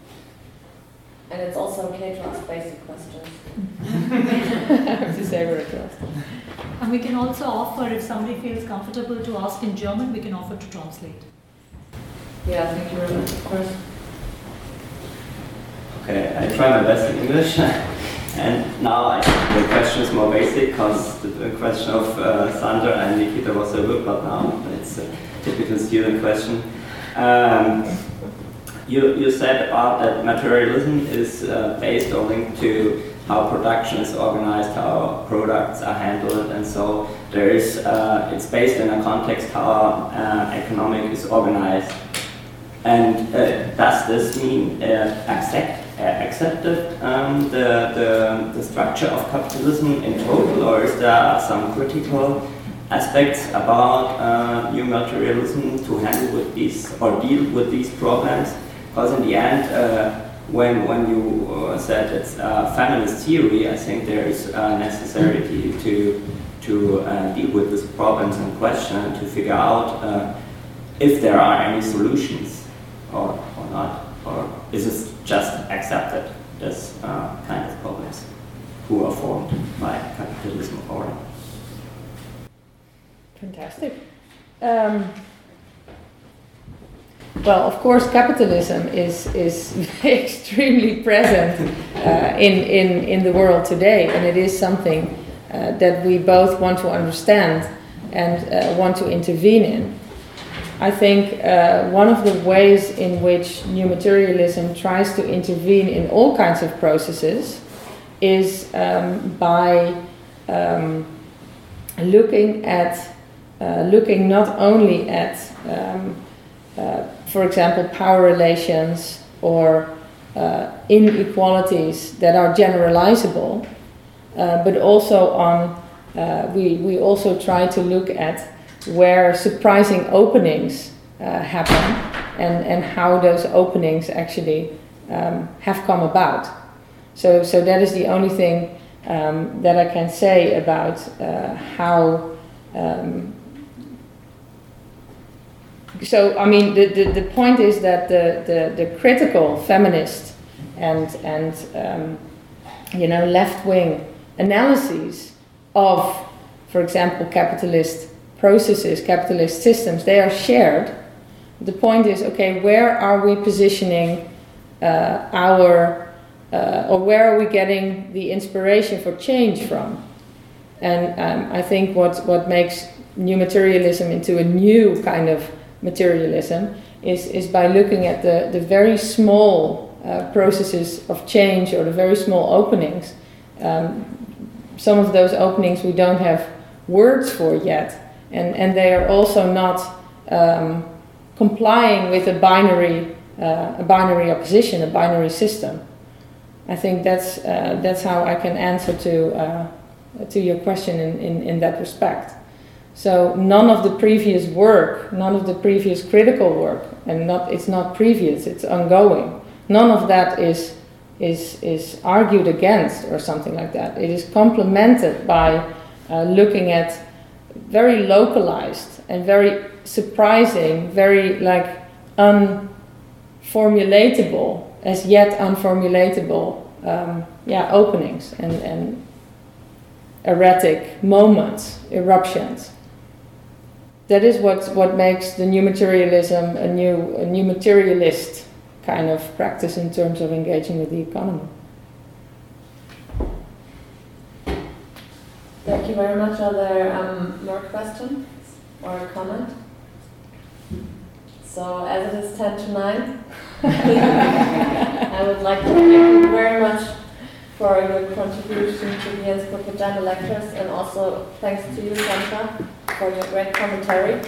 Speaker 2: And it's also okay to ask basic questions.
Speaker 3: to savor it.
Speaker 1: And we can also offer, if somebody feels comfortable to ask in German, we can offer to translate.
Speaker 2: Yeah, thank you very much, of course.
Speaker 5: Okay, I try my best in English. and now I, the question is more basic because the, the, question of uh, Sandra and Nikita was a good, but now it's a typical student question. Um, you, you said about that materialism is uh, based linked to how production is organized, how products are handled, and so there is. Uh, it's based in a context how uh, economic is organized. And uh, does this mean uh, accept, uh, accepted um, the, the, the structure of capitalism in total, or is there some critical aspects about uh, new materialism to handle with these or deal with these problems? Because in the end, uh, when when you uh, said it's feminist theory, I think there is a necessity to to uh, deal with these problems in question to figure out uh, if there are any solutions or, or not? Or is it just accepted as uh, kind of problems who are formed by capitalism or
Speaker 3: Fantastic. Um, well, of course, capitalism is, is extremely present uh, in, in, in the world today, and it is something uh, that we both want to understand and uh, want to intervene in. I think uh, one of the ways in which new materialism tries to intervene in all kinds of processes is um, by um, looking at uh, looking not only at, um, uh, for example, power relations or uh, inequalities that are generalizable, uh, but also on uh, we we also try to look at where surprising openings uh, happen and, and how those openings actually um, have come about. So, so that is the only thing um, that I can say about uh, how. Um, so, I mean, the, the, the point is that the, the, the critical feminist and, and um, you know, left wing analyses of, for example, capitalist processes, capitalist systems, they are shared. The point is, okay, where are we positioning uh, our, uh, or where are we getting the inspiration for change from? And um, I think what, what makes new materialism into a new kind of materialism is, is by looking at the, the very small uh, processes of change or the very small openings. Um, some of those openings we don't have words for yet, and, and they are also not um, complying with a binary, uh, a binary opposition, a binary system. I think that's, uh, that's how I can answer to, uh, to your question in, in, in that respect. So none of the previous work, none of the previous critical work, and not, it's not previous, it's ongoing. None of that is, is, is argued against or something like that. It is complemented by uh, looking at very localized and very surprising, very like unformulatable, as yet unformulatable, um, yeah, openings and, and erratic moments, eruptions. That is what, what makes the new materialism a new, a new materialist kind of practice in terms of engaging with the economy.
Speaker 2: Thank you very much. Are there um, more questions or comment? So, as it is 10 to 9, I would like to thank you very much for your contribution to the Innsbruck Gender Lectures and also thanks to you, Sandra, for your great commentary.